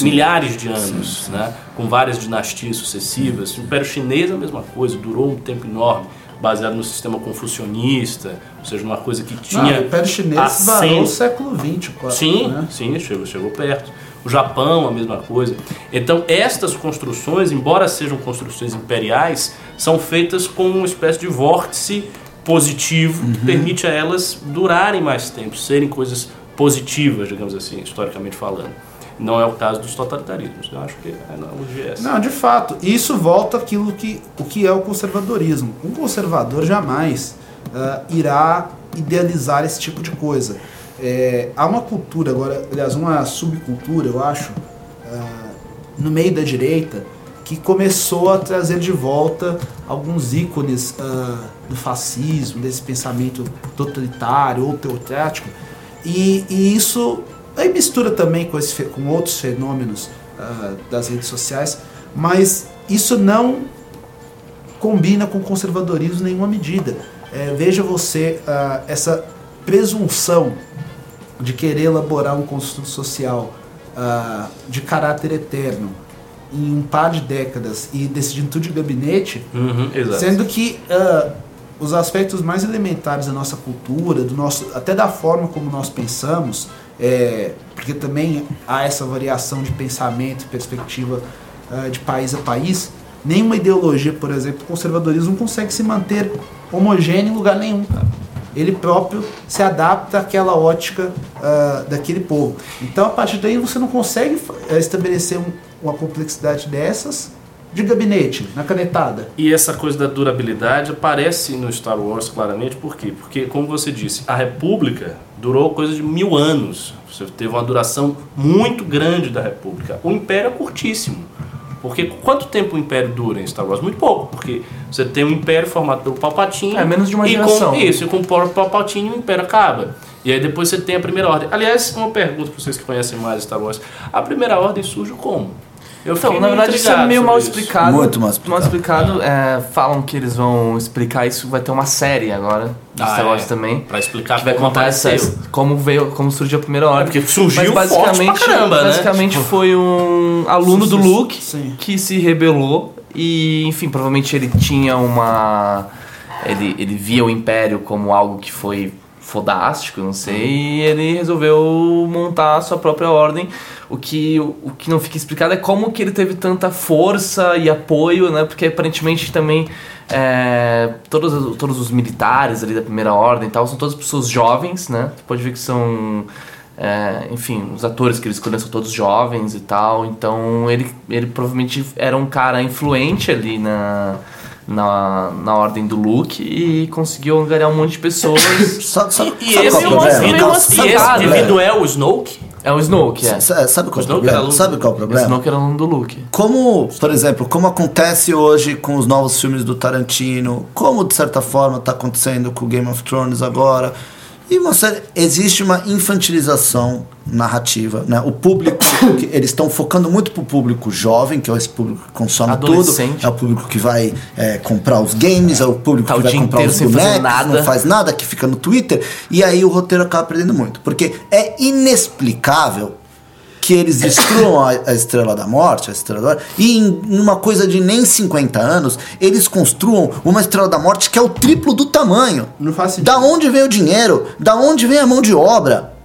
milhares de anos, né? com várias dinastias sucessivas. O Império Chinês é a mesma coisa, durou um tempo enorme, baseado no sistema confucionista, ou seja, uma coisa que tinha.
Ah, o Império Chinês varou o século XX, quase.
Sim,
né?
sim, chegou, chegou perto. O Japão, a mesma coisa. Então, estas construções, embora sejam construções imperiais, são feitas com uma espécie de vórtice positivo
Uhum.
que permite a elas durarem mais tempo, serem coisas positivas, digamos assim, historicamente falando. Não é o caso dos totalitarismos. Eu acho que é essa.
Não, de fato. Isso volta àquilo que o que é o conservadorismo. Um conservador jamais ah, irá idealizar esse tipo de coisa. É, há uma cultura agora, aliás, uma subcultura, eu acho, ah, no meio da direita, que começou a trazer de volta alguns ícones ah, do fascismo, desse pensamento totalitário ou teocrático. E, e isso aí mistura também com, esse com outros fenômenos ah, das redes sociais, mas isso não combina com conservadorismo em nenhuma medida. É, veja você ah, essa presunção de querer elaborar um construto social ah, de caráter eterno em um par de décadas e decidir tudo de gabinete,
Uhum.
Sendo que ah, os aspectos mais elementares da nossa cultura, do nosso, até da forma como nós pensamos, é, porque também há essa variação de pensamento perspectiva ah, de país a país, nenhuma ideologia, por exemplo, conservadorismo consegue se manter homogêneo em lugar nenhum. Ele próprio se adapta àquela ótica ah, daquele povo. Então, a partir daí, você não consegue eh, estabelecer um- uma complexidade dessas de gabinete, na canetada.
E essa coisa da durabilidade aparece no Star Wars claramente, por quê? Porque, como você disse, a República durou coisa de mil anos. Você teve uma duração muito grande da República. O Império é curtíssimo. Porque quanto tempo o Império dura em Star Wars? Muito pouco, porque você tem um Império formado pelo Palpatine.
É, menos de uma
e
geração.
Com, isso, e com o Palpatine o Império acaba. E aí depois você tem a Primeira Ordem. Aliás, uma pergunta para vocês que conhecem mais Star Wars. A Primeira Ordem surge como? Eu
Então, na verdade, isso é meio mal
isso.
explicado.
Muito mal explicado.
explicado. É, falam que eles vão explicar isso, vai ter uma série agora de
Ah,
Star Wars
é.
também.
Pra explicar
Que vai
como
contar essa, como veio, como surgiu a primeira ordem.
porque surgiu
Mas
forte
basicamente,
pra caramba, né?
basicamente
Tipo-
foi um aluno do
Sim,
Luke
sim.
que se rebelou e, enfim, provavelmente ele tinha uma ele, ele via o Império como algo que foi fodástico, não sei, e ele resolveu montar a sua própria ordem. O que, o que não fica explicado é como que ele teve tanta força e apoio, né? Porque aparentemente também é, todos, todos os militares ali da primeira ordem e tal são todas pessoas jovens, né? Você pode ver que são é, enfim, os atores que ele escolheu são todos jovens e tal, então ele, ele provavelmente era um cara influente ali na, na, na ordem do Luke e conseguiu angariar um monte de pessoas.
Sabe, sabe,
E
sabe
esse,
qual é o
uma-
problema?
meio uma
e
Sabe
esse
qual é o
indivíduo é o Snoke?
é o Snoke, é.
Sa- Sabe qual é o
era
problema? Sabe qual é o
O
problema?
Snoke era aluno do Luke.
Como, por exemplo, como acontece hoje com os novos filmes do Tarantino, como de certa forma está acontecendo com o Game of Thrones agora. E uma série, existe uma infantilização narrativa, né? O público, que eles estão focando muito pro público jovem, que é esse público que consome tudo, é o público que vai é, comprar os games, é o público
Tá
que
o
vai
dia
comprar os bonecos, não faz nada, que fica no Twitter, e aí o roteiro acaba perdendo muito, porque é inexplicável que eles destruam a, a Estrela da Morte, a Estrela da Morte, e em uma coisa de nem 50 anos, eles construam uma Estrela da Morte que é o triplo do tamanho.
Não faz sentido.
Da onde vem o dinheiro? Da onde vem a mão de obra?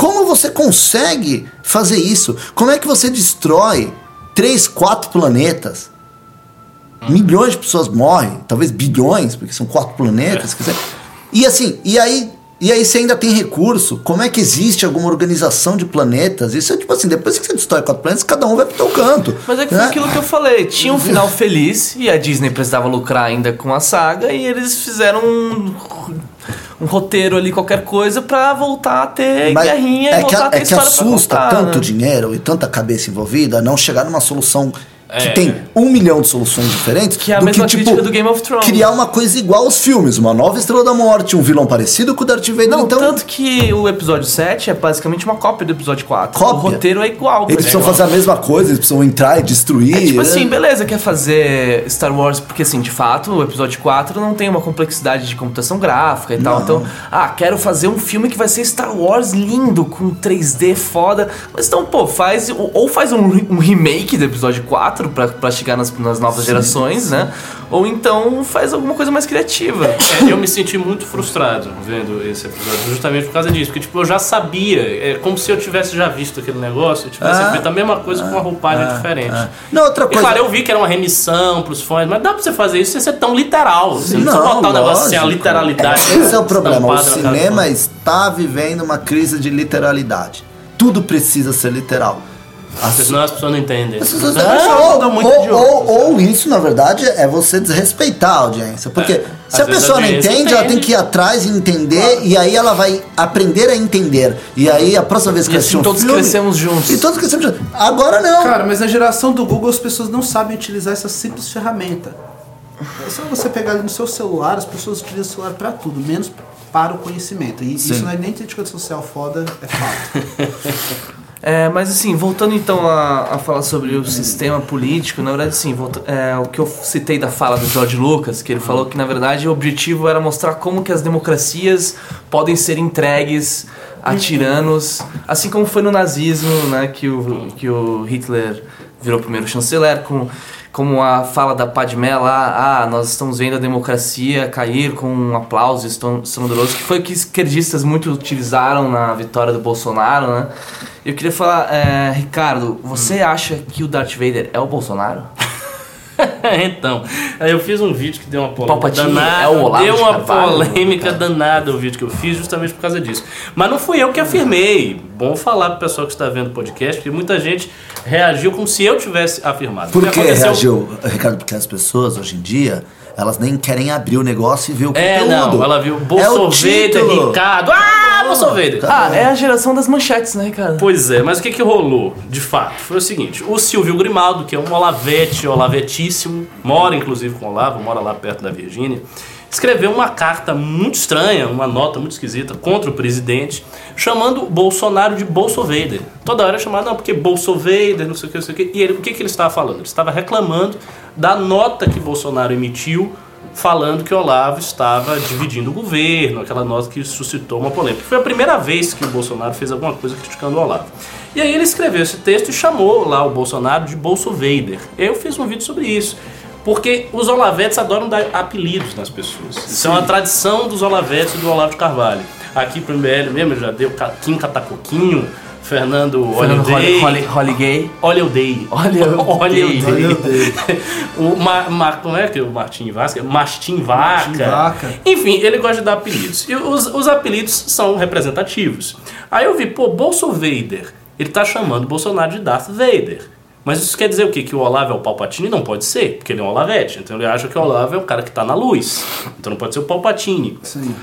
Como você consegue fazer isso? Como é que você destrói três, quatro planetas? Milhões de pessoas morrem, talvez bilhões, porque são quatro planetas. dizer. E assim, e aí, e aí você ainda tem recurso? Como é que existe alguma organização de planetas? Isso é tipo assim, depois que você destrói quatro planetas, cada um vai pro teu canto.
Mas é que foi
né?
aquilo que eu falei. Tinha um final feliz e a Disney precisava lucrar ainda com a saga e eles fizeram um, um roteiro ali, qualquer coisa, pra voltar a ter
Mas
guerrinha e
é que,
voltar a ter
é que assusta
contar.
tanto
né?
dinheiro e tanta cabeça envolvida não chegar numa solução que
É.
tem um milhão de soluções diferentes,
Que é a
do
mesma
que, tipo,
do Game of Thrones.
criar uma coisa igual aos filmes, uma nova Estrela da Morte, um vilão parecido com o Darth Vader,
Não,
então...
tanto que o episódio 7 é basicamente uma cópia do episódio 4.
Cópia?
O roteiro é igual.
Eles precisam fazer a mesma coisa, eles precisam entrar e destruir.
É tipo assim,
né?
beleza, quer fazer Star Wars, porque assim, de fato, o episódio 4 não tem uma complexidade de computação gráfica e tal.
Não.
Então, ah, quero fazer um filme que vai ser Star Wars lindo, com 3D foda. Mas então, pô, faz. Ou faz um, um remake do episódio 4 pra, pra chegar nas, nas novas gerações, né? Ou então faz alguma coisa mais criativa.
É, eu me senti muito frustrado vendo esse episódio, justamente por causa disso. Porque, tipo, eu já sabia, é como se eu tivesse já visto aquele negócio e tivesse
Ah.
feito a mesma coisa com uma roupagem diferente.
Não, outra
E
coisa...
claro, eu vi que era uma remissão pros fãs, mas dá pra você fazer isso sem ser tão literal. Você não, precisa
Não,
botar o negócio sem a literalidade.
Esse é o problema. O cinema está vivendo uma crise de literalidade. Tudo precisa ser literal. As-
Porque senão as pessoas não entendem.
as pessoas-
Ah,
ou,
dão muito
ou-
idiota.
ou- ou isso, na verdade, é você desrespeitar a audiência. Porque
É.
se
Às
a pessoa
a
não
audiência
entende, ela tem
entende.
que ir atrás e entender, e aí ela vai aprender a entender. E aí a próxima vez que assistir
assim
um
todos
filme,
crescemos juntos.
E todos crescemos juntos. Agora não.
Cara, mas na geração do Google as pessoas não sabem utilizar essa simples ferramenta. É só você pegar ali no seu celular, as pessoas utilizam o celular pra tudo, menos para o conhecimento. E
Sim.
isso não é nem crítica social foda, é fato.
É, mas assim, voltando então a, a falar sobre o sistema político, na verdade, sim, é, o que eu citei da fala do George Lucas, que ele falou que na verdade o objetivo era mostrar como que as democracias podem ser entregues a tiranos, assim como foi no nazismo, né, que o, que o Hitler virou primeiro chanceler, com, como a fala da Padmé lá, ah, nós estamos vendo a democracia cair com um aplauso estrondoso, que foi o que esquerdistas muito utilizaram na vitória do Bolsonaro, né? Eu queria falar, é, Ricardo, você acha que o Darth Vader é o Bolsonaro?
então, aí eu fiz um vídeo que deu uma polêmica
Palpatine
danada.
é o Olavo
deu
de
uma
Carvalho,
polêmica
cara.
danada o vídeo que eu fiz justamente por causa disso. Mas não fui eu que afirmei. Bom falar pro pessoal que está vendo o podcast, porque muita gente reagiu como se eu tivesse afirmado.
Por que
aconteceu-
reagiu, Ricardo? Porque as pessoas hoje em dia, elas nem querem abrir o negócio e ver o
É,
conteúdo.
não, ela viu
É o
Bolsovader,
título.
Ricardo. Ah, Bolsovader!
Ah, é a geração das manchetes, né, Ricardo?
Pois é, mas o que, que rolou de fato? Foi o seguinte: o Silvio Grimaldo, que é um olavete, olavetíssimo, mora inclusive com o Olavo, mora lá perto da Virgínia, escreveu uma carta muito estranha, uma nota muito esquisita contra o presidente, chamando Bolsonaro de Bolsovader. Toda hora chamado, não, porque Bolsovader, não sei o que, não sei o que. E ele, o que, que ele estava falando? Ele estava reclamando da nota que Bolsonaro emitiu falando que Olavo estava dividindo o governo, aquela nota que suscitou uma polêmica. Foi a primeira vez que o Bolsonaro fez alguma coisa criticando o Olavo. E aí ele escreveu esse texto e chamou lá o Bolsonaro de Bolsovader. Eu fiz um vídeo sobre isso. Porque os olavetes adoram dar apelidos nas pessoas. Isso é uma tradição dos olavetes e do Olavo de Carvalho. Aqui pro MBL mesmo já deu Kim Catacoquinho, Fernando
Fernando
Holiday.
Holly Gay.
Olha o Ma, Ma- como é que é o Martim Vasca? Mastim Vaca.
Mastim Vaca.
Enfim, ele gosta de dar apelidos. E os, os apelidos são representativos. Aí eu vi, pô, Bolsovader. Ele tá chamando Bolsonaro de Darth Vader. Mas isso quer dizer o quê? Que o Olavo é o Palpatine? Não pode ser, porque ele é um Olavete. Então ele acha que o Olavo é o cara que tá na luz. Então não pode ser o Palpatine.
Sim.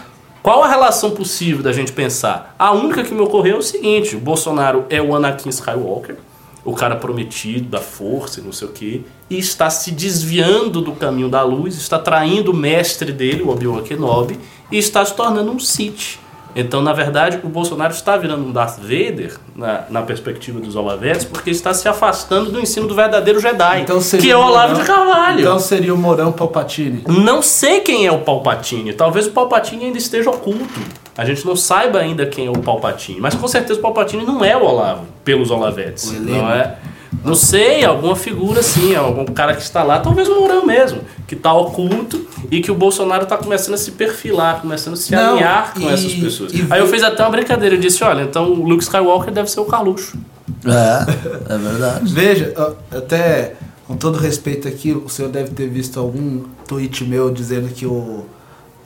Qual a relação possível da gente pensar? A única que me ocorreu é o seguinte: o Bolsonaro é o Anakin Skywalker, o cara prometido da força e não sei o quê, e está se desviando do caminho da luz, está traindo o mestre dele, o Obi-Wan Kenobi, e está se tornando um Sith. Então, na verdade, o Bolsonaro está virando um Darth Vader, na, na perspectiva dos Olavetes, porque está se afastando do ensino do verdadeiro Jedi,
Então seria
que é o Olavo
Mourão-
de Carvalho.
Então seria o Morão Palpatine.
Não sei quem é o Palpatine. Talvez o Palpatine ainda esteja oculto. A gente não saiba ainda quem é o Palpatine. Mas com certeza o Palpatine não é o Olavo, pelos Olavetes. Não é? Não sei, alguma figura assim, algum cara que está lá, talvez o Mourão mesmo, que está oculto e que o Bolsonaro está começando a se perfilar, começando a se
Não,
alinhar com
e-
essas pessoas.
e
Aí eu fiz até uma brincadeira, eu disse, olha, então o Luke Skywalker deve ser o Carluxo.
É, é verdade.
Veja, até com todo respeito aqui, o senhor deve ter visto algum tweet meu dizendo que o,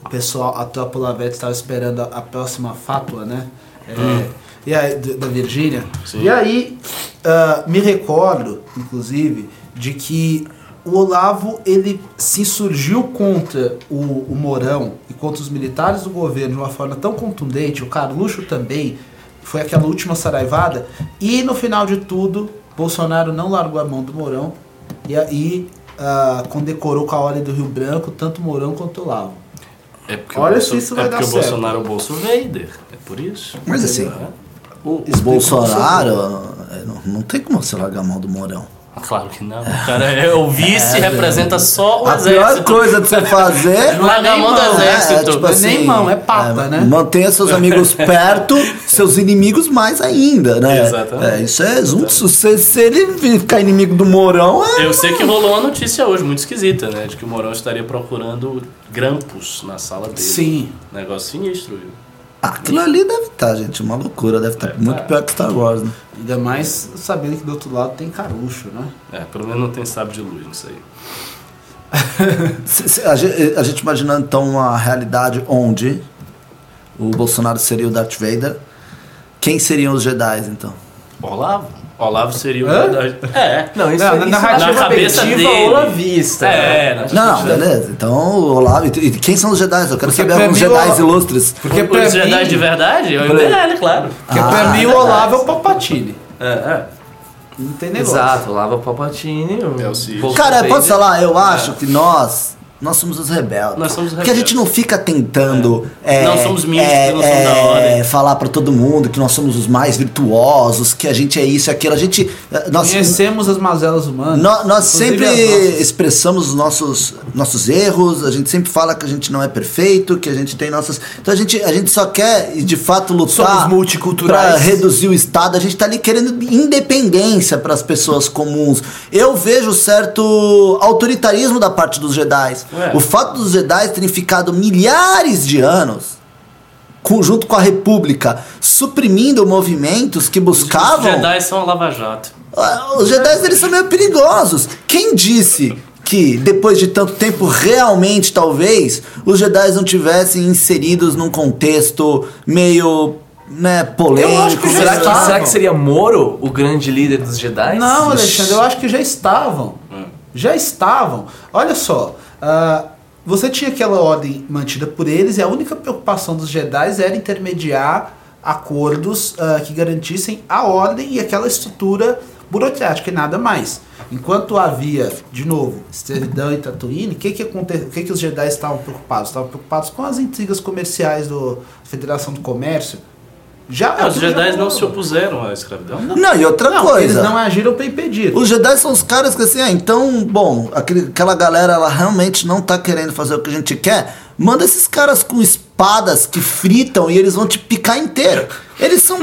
pessoal, a tropa Lavete estava esperando a, a próxima fátua, né? É, e aí, da Virgínia.
Sim.
E aí, ah, me recordo, inclusive, de que o Olavo ele se insurgiu contra o, o Mourão e contra os militares do governo de uma forma tão contundente, o Carluxo também, foi aquela última saraivada, e no final de tudo, Bolsonaro não largou a mão do Mourão, e, e ah, condecorou com a Ordem do Rio Branco tanto Mourão quanto Olavo.
É porque
Olha
o, Bolso-
se isso vai
é
dar
porque o
certo.
Bolsonaro é o Bolso Vader. É por isso.
Mas assim,
É.
o, o
Explica
Bolsonaro, é, não, não tem como você largar a mão do Mourão.
Claro que não. O cara é o vice, representa só o
A
exército.
pior coisa de você fazer
Largar a mão do
mão,
É,
exército.
é, tipo
é
assim,
nem mão, é pata,
é,
né?
Mantenha seus amigos perto, seus inimigos mais ainda, né?
Exatamente.
É, isso é um, se, se ele ficar inimigo do Mourão, é.
Eu sei que rolou uma notícia hoje muito esquisita, né? De que o Mourão estaria procurando grampos na sala dele.
Sim.
Negócio sinistro, viu?
Aquilo ali deve estar, gente, uma loucura, deve estar
Deve
muito
tá.
pior que Star Wars, né?
Ainda mais sabendo que do outro lado tem carucho, né?
É, pelo menos não tem sábio de luz nisso aí.
Se- se- a, gente, a gente imaginando então uma realidade onde o Bolsonaro seria o Darth Vader, quem seriam os Jedi então?
Olavo? Olavo seria o
Hã?
verdade. É.
Não, isso,
Não,
isso
na narrativa
na
cabeça
perspectiva
dele.
olavista.
É,
né?
na-
Não, beleza. Então, o Olavo. E, quem são os Jedi? Eu quero
Porque
saber alguns
o
Jedi
Olavo-
ilustres.
Porque pra
Os Jedi
mim,
de verdade? Eu é ele, claro.
porque
Ah,
pra mim o. Olavo é o Palpatine.
É, é.
Não tem negócio.
Exato, Lava Palpatine. o
É o Sith.
Bolso
Cara, posso falar? Eu acho que nós. Nós somos os rebeldes.
Nós somos os
Porque a gente não fica tentando. É.
Não somos místicos,
é,
não somos da
é,
ordem.
Falar pra todo mundo que nós somos os mais virtuosos, que a gente é isso e aquilo. A gente. Nós,
Conhecemos as mazelas humanas.
nó- nós sempre expressamos os nossos, nossos erros, a gente sempre fala que a gente não é perfeito, que a gente tem nossas. Então a gente, a gente só quer, de fato, lutar
Somos multiculturais.
pra reduzir o Estado. A gente tá ali querendo independência para as pessoas comuns. Eu vejo certo autoritarismo da parte dos Jedi.
Ué.
O fato dos Jedi terem ficado milhares de anos junto com a República suprimindo movimentos que
Os
buscavam
Jedi são a Lava Jato.
ah, Os Jedi eles são meio perigosos. Quem disse que depois de tanto tempo realmente talvez os Jedi não tivessem inseridos num contexto meio né, polêmico?
Eu acho que
Será que, será que seria Moro o grande líder dos Jedi?
Não, Alexandre, eu acho que já estavam.
Hum.
Já estavam. Olha só, ah, você tinha aquela ordem mantida por eles e a única preocupação dos Jedi era intermediar acordos ah, que garantissem a ordem e aquela estrutura burocrática e nada mais. Enquanto havia, de novo, Servidão e Tatooine, o que que, aconte... que que os Jedi estavam preocupados? Estavam preocupados com as intrigas comerciais do Federação do Comércio. Já,
os Jedi não se opuseram à escravidão.
Não, e outra
Não,
coisa.
eles não agiram para impedir.
Os Jedi são os caras que assim, ah, então, bom, aquele, aquela galera ela realmente não tá querendo fazer o que a gente quer. Manda esses caras com espadas que fritam e eles vão te picar inteiro. Eles são.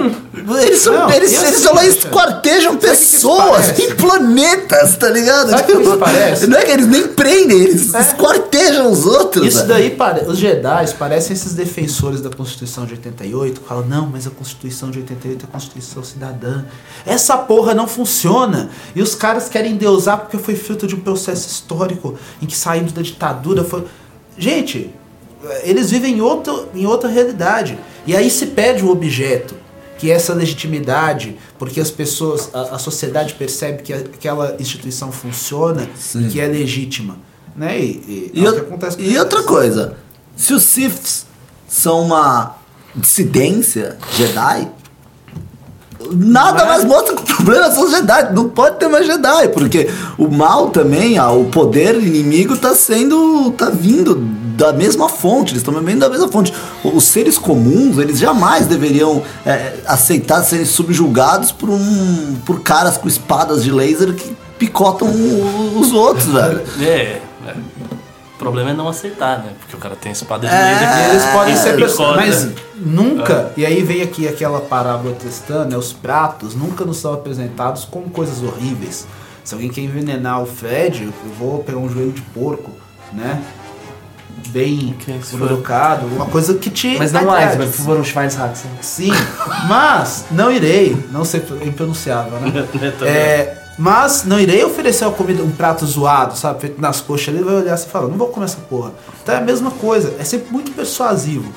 Eles são.
Não,
eles, eles
assim,
vão lá esquartejam
o que que
pessoas em planetas, tá ligado?
Sabe o que isso parece?
Não é que eles nem prendem, eles
É.
esquartejam os outros.
Isso
velho.
daí, pare... os Jedi parecem esses defensores da Constituição de 88, que falam, não, mas a Constituição de 88 é a Constituição cidadã. Essa porra não funciona. E os caras querem deusar porque foi fruto de um processo histórico em que saímos da ditadura. Foi... Gente, eles vivem em, outro, em outra realidade. E aí se perde o objeto, que é essa legitimidade, porque as pessoas, a, a sociedade percebe que aquela instituição funciona
Sim.
e que é legítima. Né? E, e,
E,
é o
e outra coisa, se os Siths são uma dissidência Jedi, nada
Não é?
mais mostra que o problema são os Jedi. Não pode ter mais Jedi, porque o mal também, ah, o poder inimigo tá sendo. tá vindo da mesma fonte, eles estão bebendo da mesma fonte. Os seres comuns, eles jamais deveriam é, aceitar serem subjugados por um. por caras com espadas de laser que picotam os outros, velho.
É, é. O problema é não aceitar, né? Porque o cara tem espada de
É,
laser que
Eles podem ser
picota.
pessoas, mas nunca, e aí vem aqui aquela parábola cristã, né, os pratos nunca nos são apresentados como coisas horríveis. Se alguém quer envenenar o Fred, eu vou pegar um joelho de porco, né? Bem
isso
colocado, uma coisa que te.
Mas não mais, mas por favor, um Schweinshaxen.
Sim, mas não irei, não sei impronunciável, né? É, mas não irei oferecer uma comida, um prato zoado, sabe? Feito nas coxas ali, vai olhar assim e falar, não vou comer essa porra. Então é a mesma coisa, é sempre muito persuasivo.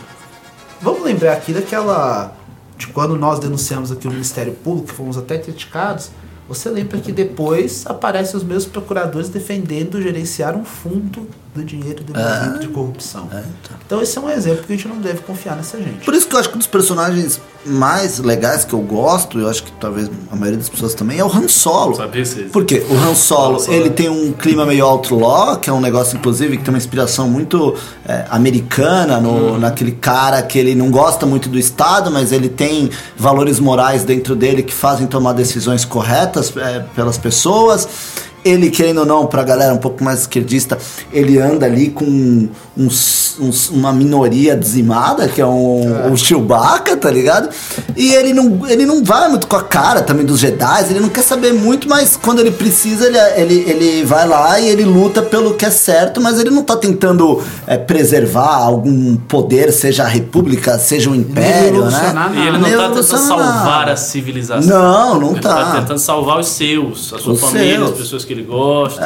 Vamos lembrar aqui daquela. de quando nós denunciamos aqui o Ministério Público, que fomos até criticados. Você lembra que depois aparecem os mesmos procuradores defendendo gerenciar um fundo do dinheiro devolvido de corrupção.
É, então.
Então esse é um exemplo que a gente não deve confiar nessa gente.
Por isso que eu acho que um dos personagens mais legais que eu gosto, eu acho que talvez a maioria das pessoas também, é o Han Solo.
Sabia se
Porque o Han Solo,
Nossa,
ele
né?
tem um clima meio outlaw, que é um negócio, inclusive, que tem uma inspiração muito é, americana no, naquele cara que ele não gosta muito do Estado, mas ele tem valores morais dentro dele que fazem tomar decisões corretas é, pelas pessoas. Ele, querendo ou não, pra galera um pouco mais esquerdista, ele anda ali com uns- uns- uma minoria dizimada, que é um, o Chewbacca, tá ligado? E ele não, ele não vai muito com a cara também dos Jedi, ele não quer saber muito, mas quando ele precisa, ele, ele, ele vai lá e ele luta pelo que é certo, mas ele não tá tentando é, preservar algum poder, seja a República, seja o Império, né?
revolucionar
E ele não
Nem
tá tentando salvar
nada.
a civilização.
Não, não
ele
tá.
tá tentando salvar os seus, a sua
Os
família,
seus.
as pessoas que ele gosta.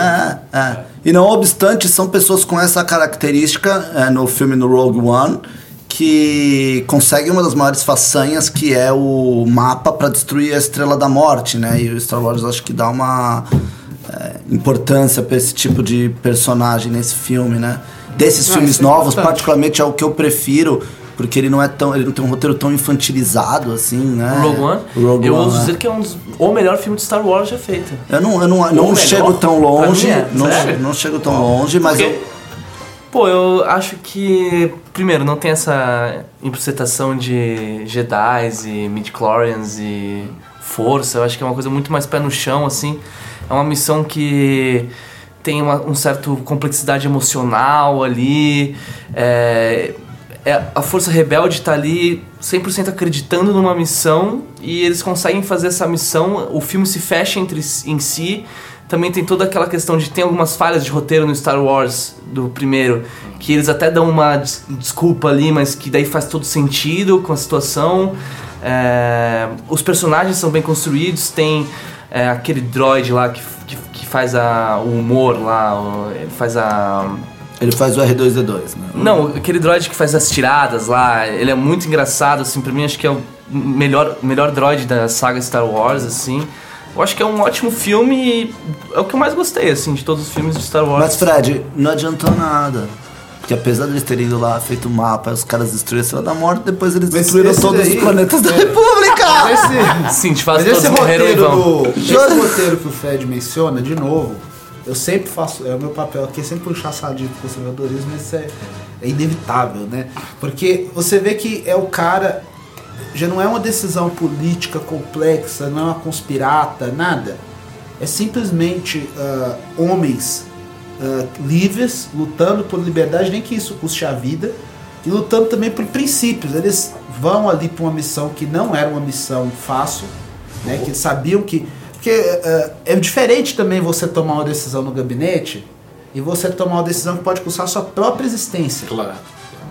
É, é. E não obstante, são pessoas com essa característica é, no filme no Rogue One que conseguem uma das maiores façanhas que é o mapa para destruir a Estrela da Morte, né? E o Star Wars acho que dá uma é, importância para esse tipo de personagem nesse filme, né? Desses
Ah,
filmes
é
novos,
importante.
particularmente é o que eu prefiro. Porque ele não é tão. Ele não tem um roteiro tão infantilizado assim, né?
O Rogue One,
Rogue
eu
One,
ouso
né?
dizer que é um dos, o melhor filme de Star Wars já feito.
Eu não, eu não, não chego tão longe.
é,
não, não chego tão longe, mas
Porque-
eu,
Pô, eu acho que, primeiro, não tem essa interpretação de Jedi e midichlorians e força. Eu acho que é uma coisa muito mais pé no chão, assim. É uma missão que tem uma um certo complexidade emocional ali. É, é- a força rebelde tá ali 100% acreditando numa missão e eles conseguem fazer essa missão. O filme se fecha entre, em si. Também tem toda aquela questão de tem algumas falhas de roteiro no Star Wars do primeiro, que eles até dão uma des- desculpa ali, mas que daí faz todo sentido com a situação. É, os personagens são bem construídos, tem é, aquele droid lá que, que, que faz a, o humor lá, faz a.
ele faz o R2D2, né?
Não, aquele droid que faz as tiradas lá, ele é muito engraçado, assim, pra mim acho que é o melhor, melhor droid da saga Star Wars, assim. Eu acho que é um ótimo filme e é o que eu mais gostei, assim, de todos os filmes de Star Wars.
Mas Fred, não adiantou nada. Porque apesar deles terem ido lá, feito um mapa, os caras destruíram a Estrela da Morte, depois eles
Esse-
destruíram
esse
todos
daí-
os planetas da
é.
República!
Esse,
Sim, de fato,
Mas
todos morreram e vão.
esse roteiro que o Fred menciona, de novo, eu sempre faço, é o meu papel aqui, é sempre puxar sardinha pro conservadorismo, isso é, é inevitável, né? Porque você vê que é o cara, já não é uma decisão política complexa, não é uma conspirata, nada. É simplesmente ah, homens ah, livres, lutando por liberdade, nem que isso custe a vida, e lutando também por princípios. Eles vão ali para uma missão que não era uma missão fácil, né? Que sabiam que. Porque ah, é diferente também você tomar uma decisão no gabinete e você tomar uma decisão que pode custar a sua própria existência
Claro.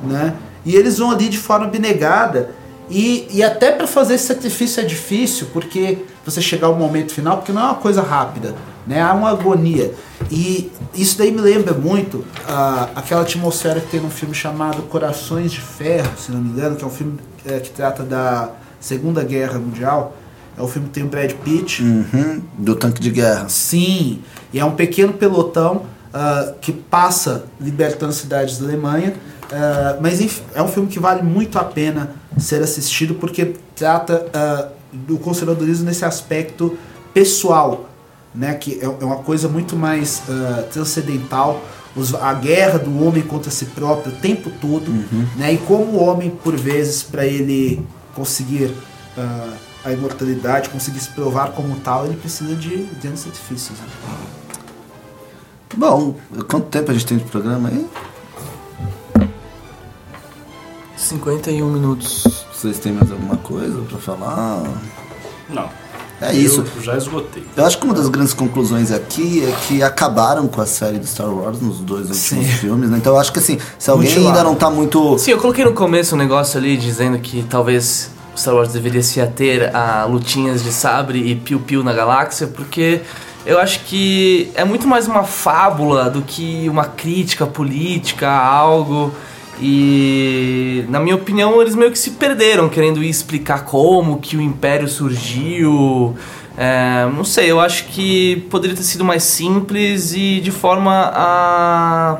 né? E eles vão ali de forma abnegada. E, e até para fazer esse sacrifício é difícil, porque você chegar ao momento final, porque não é uma coisa rápida, né? Há uma agonia. E isso daí me lembra muito ah, aquela atmosfera que tem num filme chamado Corações de Ferro, se não me engano, que é um filme eh, que trata da Segunda Guerra Mundial. É um filme que tem o Brad Pitt,
Uhum, do tanque de guerra.
Sim, e é um pequeno pelotão ah, que passa libertando cidades da Alemanha. ah, mas enfim, é um filme que vale muito a pena ser assistido porque trata ah, do conservadorismo nesse aspecto pessoal, né? Que é, é uma coisa muito mais transcendental. Os- a guerra do homem contra si próprio o tempo todo, né? E como o homem, por vezes, para ele conseguir ah, a imortalidade, conseguir se provar como tal, ele precisa de grandes sacrifícios. né?
Bom, quanto tempo a gente tem de programa aí?
51 minutos.
Vocês têm mais alguma coisa pra falar?
Não.
É isso.
Eu já esgotei.
Eu acho que uma das grandes conclusões aqui é que acabaram com a série do Star Wars nos dois últimos
Sim.
filmes, né? Então eu acho que assim, se alguém ainda não tá muito.
Sim, eu coloquei no começo um negócio ali dizendo que talvez Star Wars deveria se ater a lutinhas de sabre e piu-piu na galáxia, porque eu acho que é muito mais uma fábula do que uma crítica política a algo. E na minha opinião eles meio que se perderam querendo explicar como que o Império surgiu. É, não sei, eu acho que poderia ter sido mais simples e de forma a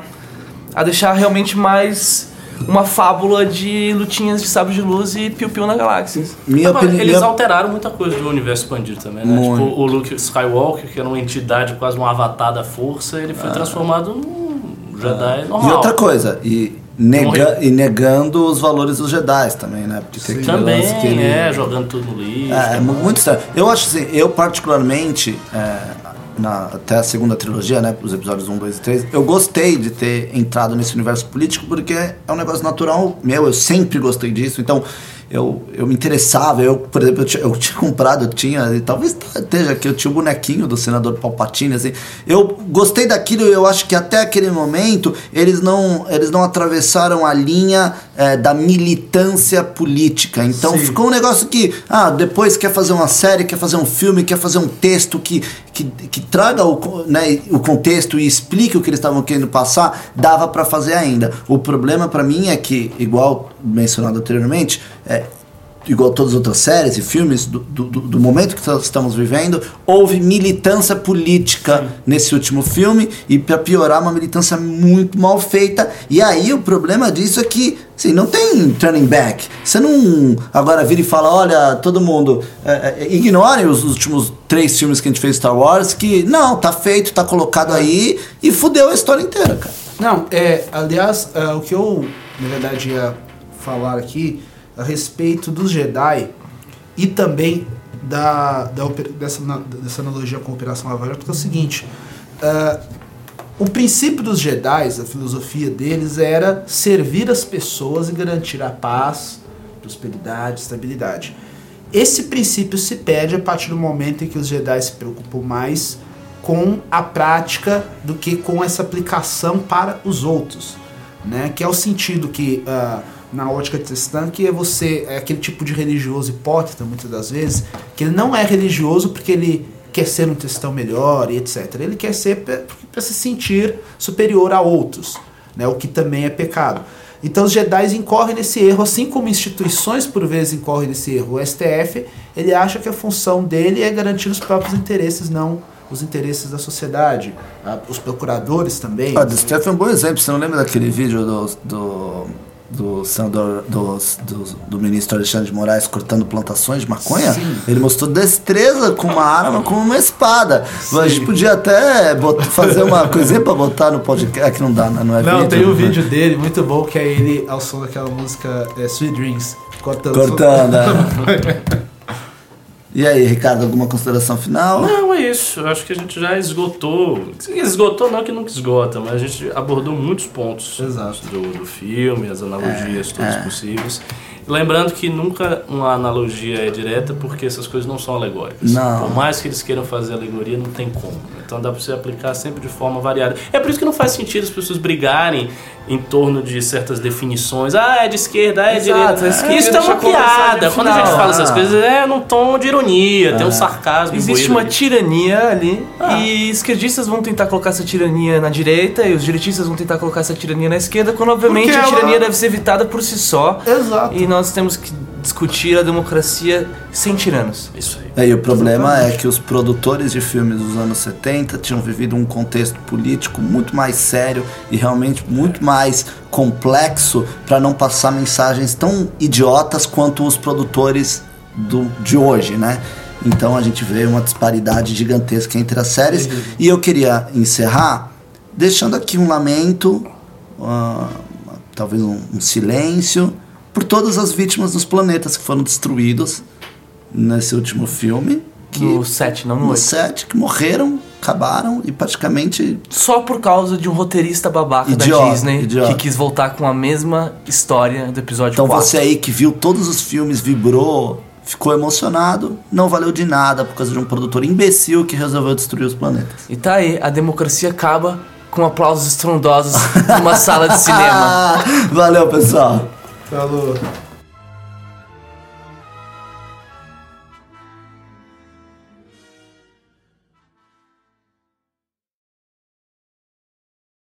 a deixar realmente mais uma fábula de lutinhas de sabre de luz e piu-piu na galáxia.
Minha
Agora, eles alteraram muita coisa do universo expandido também, né?
Muito.
Tipo, o Luke Skywalker, que era uma entidade, quase um avatar da força, ele foi transformado num Jedi normal.
E outra coisa, e, nega, e negando os valores dos Jedi também, né? Porque tem aquele
Também,
que ele-
é, jogando tudo no lixo.
É, é mu- muito estranho. Eu acho assim, eu particularmente, é, na, até a segunda trilogia, né, os episódios 1, 2 e 3, eu gostei de ter entrado nesse universo político porque é um negócio natural meu, eu sempre gostei disso, então eu, eu me interessava, eu, por exemplo, eu tinha, eu tinha comprado, eu tinha, e talvez esteja aqui, eu tinha o bonequinho do senador Palpatine, assim, eu gostei daquilo, eu acho que até aquele momento eles não, eles não atravessaram a linha é, da militância política, então
Sim.
ficou um negócio que, ah, depois quer fazer uma série, quer fazer um filme, quer fazer um texto que, que, que traga o, né, o contexto e explique o que eles estavam querendo passar, dava pra fazer ainda. O problema pra mim é que, igual mencionado anteriormente, é, igual todas as outras séries e filmes do, do, do- momento que estamos vivendo, houve militância política nesse último filme e para piorar uma militância muito mal feita. E aí o problema disso é que assim, não tem turning back. Você não agora vira e fala, olha, todo mundo é, é, ignorem os últimos três filmes que a gente fez Star Wars, que não, tá feito, tá colocado aí e fudeu a história inteira, cara.
Não, é, aliás, é, o que eu, na verdade, ia falar aqui a respeito dos Jedi e também da, da dessa, dessa analogia com a Operação Lava Jato, que é o seguinte: é, o princípio dos Jedi, a filosofia deles era servir as pessoas e garantir a paz, prosperidade, estabilidade. Esse princípio se perde a partir do momento em que os Jedi se preocupam mais com a prática do que com essa aplicação para os outros, né? Que é o sentido que ah, na ótica cristã que é você é aquele tipo de religioso hipócrita muitas das vezes que ele não é religioso porque ele quer ser um cristão melhor e etc. Ele quer ser para se sentir superior a outros, né? O que também é pecado. Então os Jedi incorrem nesse erro, assim como instituições por vezes incorrem nesse erro. O STF, ele acha que a função dele é garantir os próprios interesses, não os interesses da sociedade. Ah, Os procuradores também.
Ah, do Steph é um bom exemplo. Você não lembra daquele vídeo do, do, do senador, do, do, do ministro Alexandre de Moraes cortando plantações de maconha?
Sim.
Ele mostrou destreza com uma arma, com uma espada. A gente podia até bot- fazer uma coisinha pra botar no podcast. É que não dá, né? não é
Não,
vídeo.
tem um
né?
vídeo dele muito bom que é ele ao som daquela música é, Sweet Dreams. Cortando.
Cortando. é. E aí, Ricardo, alguma consideração final?
Não, é isso. Eu acho que a gente já esgotou. Esgotou não que nunca esgota, mas a gente abordou muitos pontos
Exato.
do, do filme, as analogias todas
é.
possíveis. Lembrando que nunca uma analogia é direta, porque essas coisas não são alegóricas.
Não.
Por mais que eles queiram fazer alegoria, não tem como. Então dá pra você aplicar sempre de forma variada. É por isso que não faz sentido as pessoas brigarem em torno de certas definições. Ah, é de esquerda, ah, é de
Exato,
direita.
é isso
é uma piada. Quando a gente fala essas
Ah.
coisas, é num tom de ironia, tem um sarcasmo.
Existe uma
ali.
tirania ali
Ah.
e esquerdistas vão tentar colocar essa tirania na direita e os direitistas vão tentar colocar essa tirania na esquerda, quando obviamente
Porque
a
ela-
tirania deve ser evitada por si só.
Exato.
E nós temos que discutir a democracia sem tiranos.
Isso aí.
É, e o problema é que os produtores de filmes dos anos 70 tinham vivido um contexto político muito mais sério e realmente muito mais complexo para não passar mensagens tão idiotas quanto os produtores do, de hoje, né? Então a gente vê uma disparidade gigantesca entre as séries. E eu queria encerrar deixando aqui um lamento, ah, talvez um, um silêncio, por todas as vítimas dos planetas que foram destruídos nesse último filme. Que,
No 7, não no
no
8.
set, que morreram, acabaram e praticamente.
Só por causa de um roteirista babaca
Idiota,
da Disney
idiota.
que quis voltar com a mesma história do episódio
Então
4.
você aí que viu todos os filmes, vibrou, ficou emocionado, não valeu de nada por causa de um produtor imbecil que resolveu destruir os planetas.
E tá aí, a democracia acaba com aplausos estrondosos numa sala de cinema.
Valeu, pessoal!
Falou.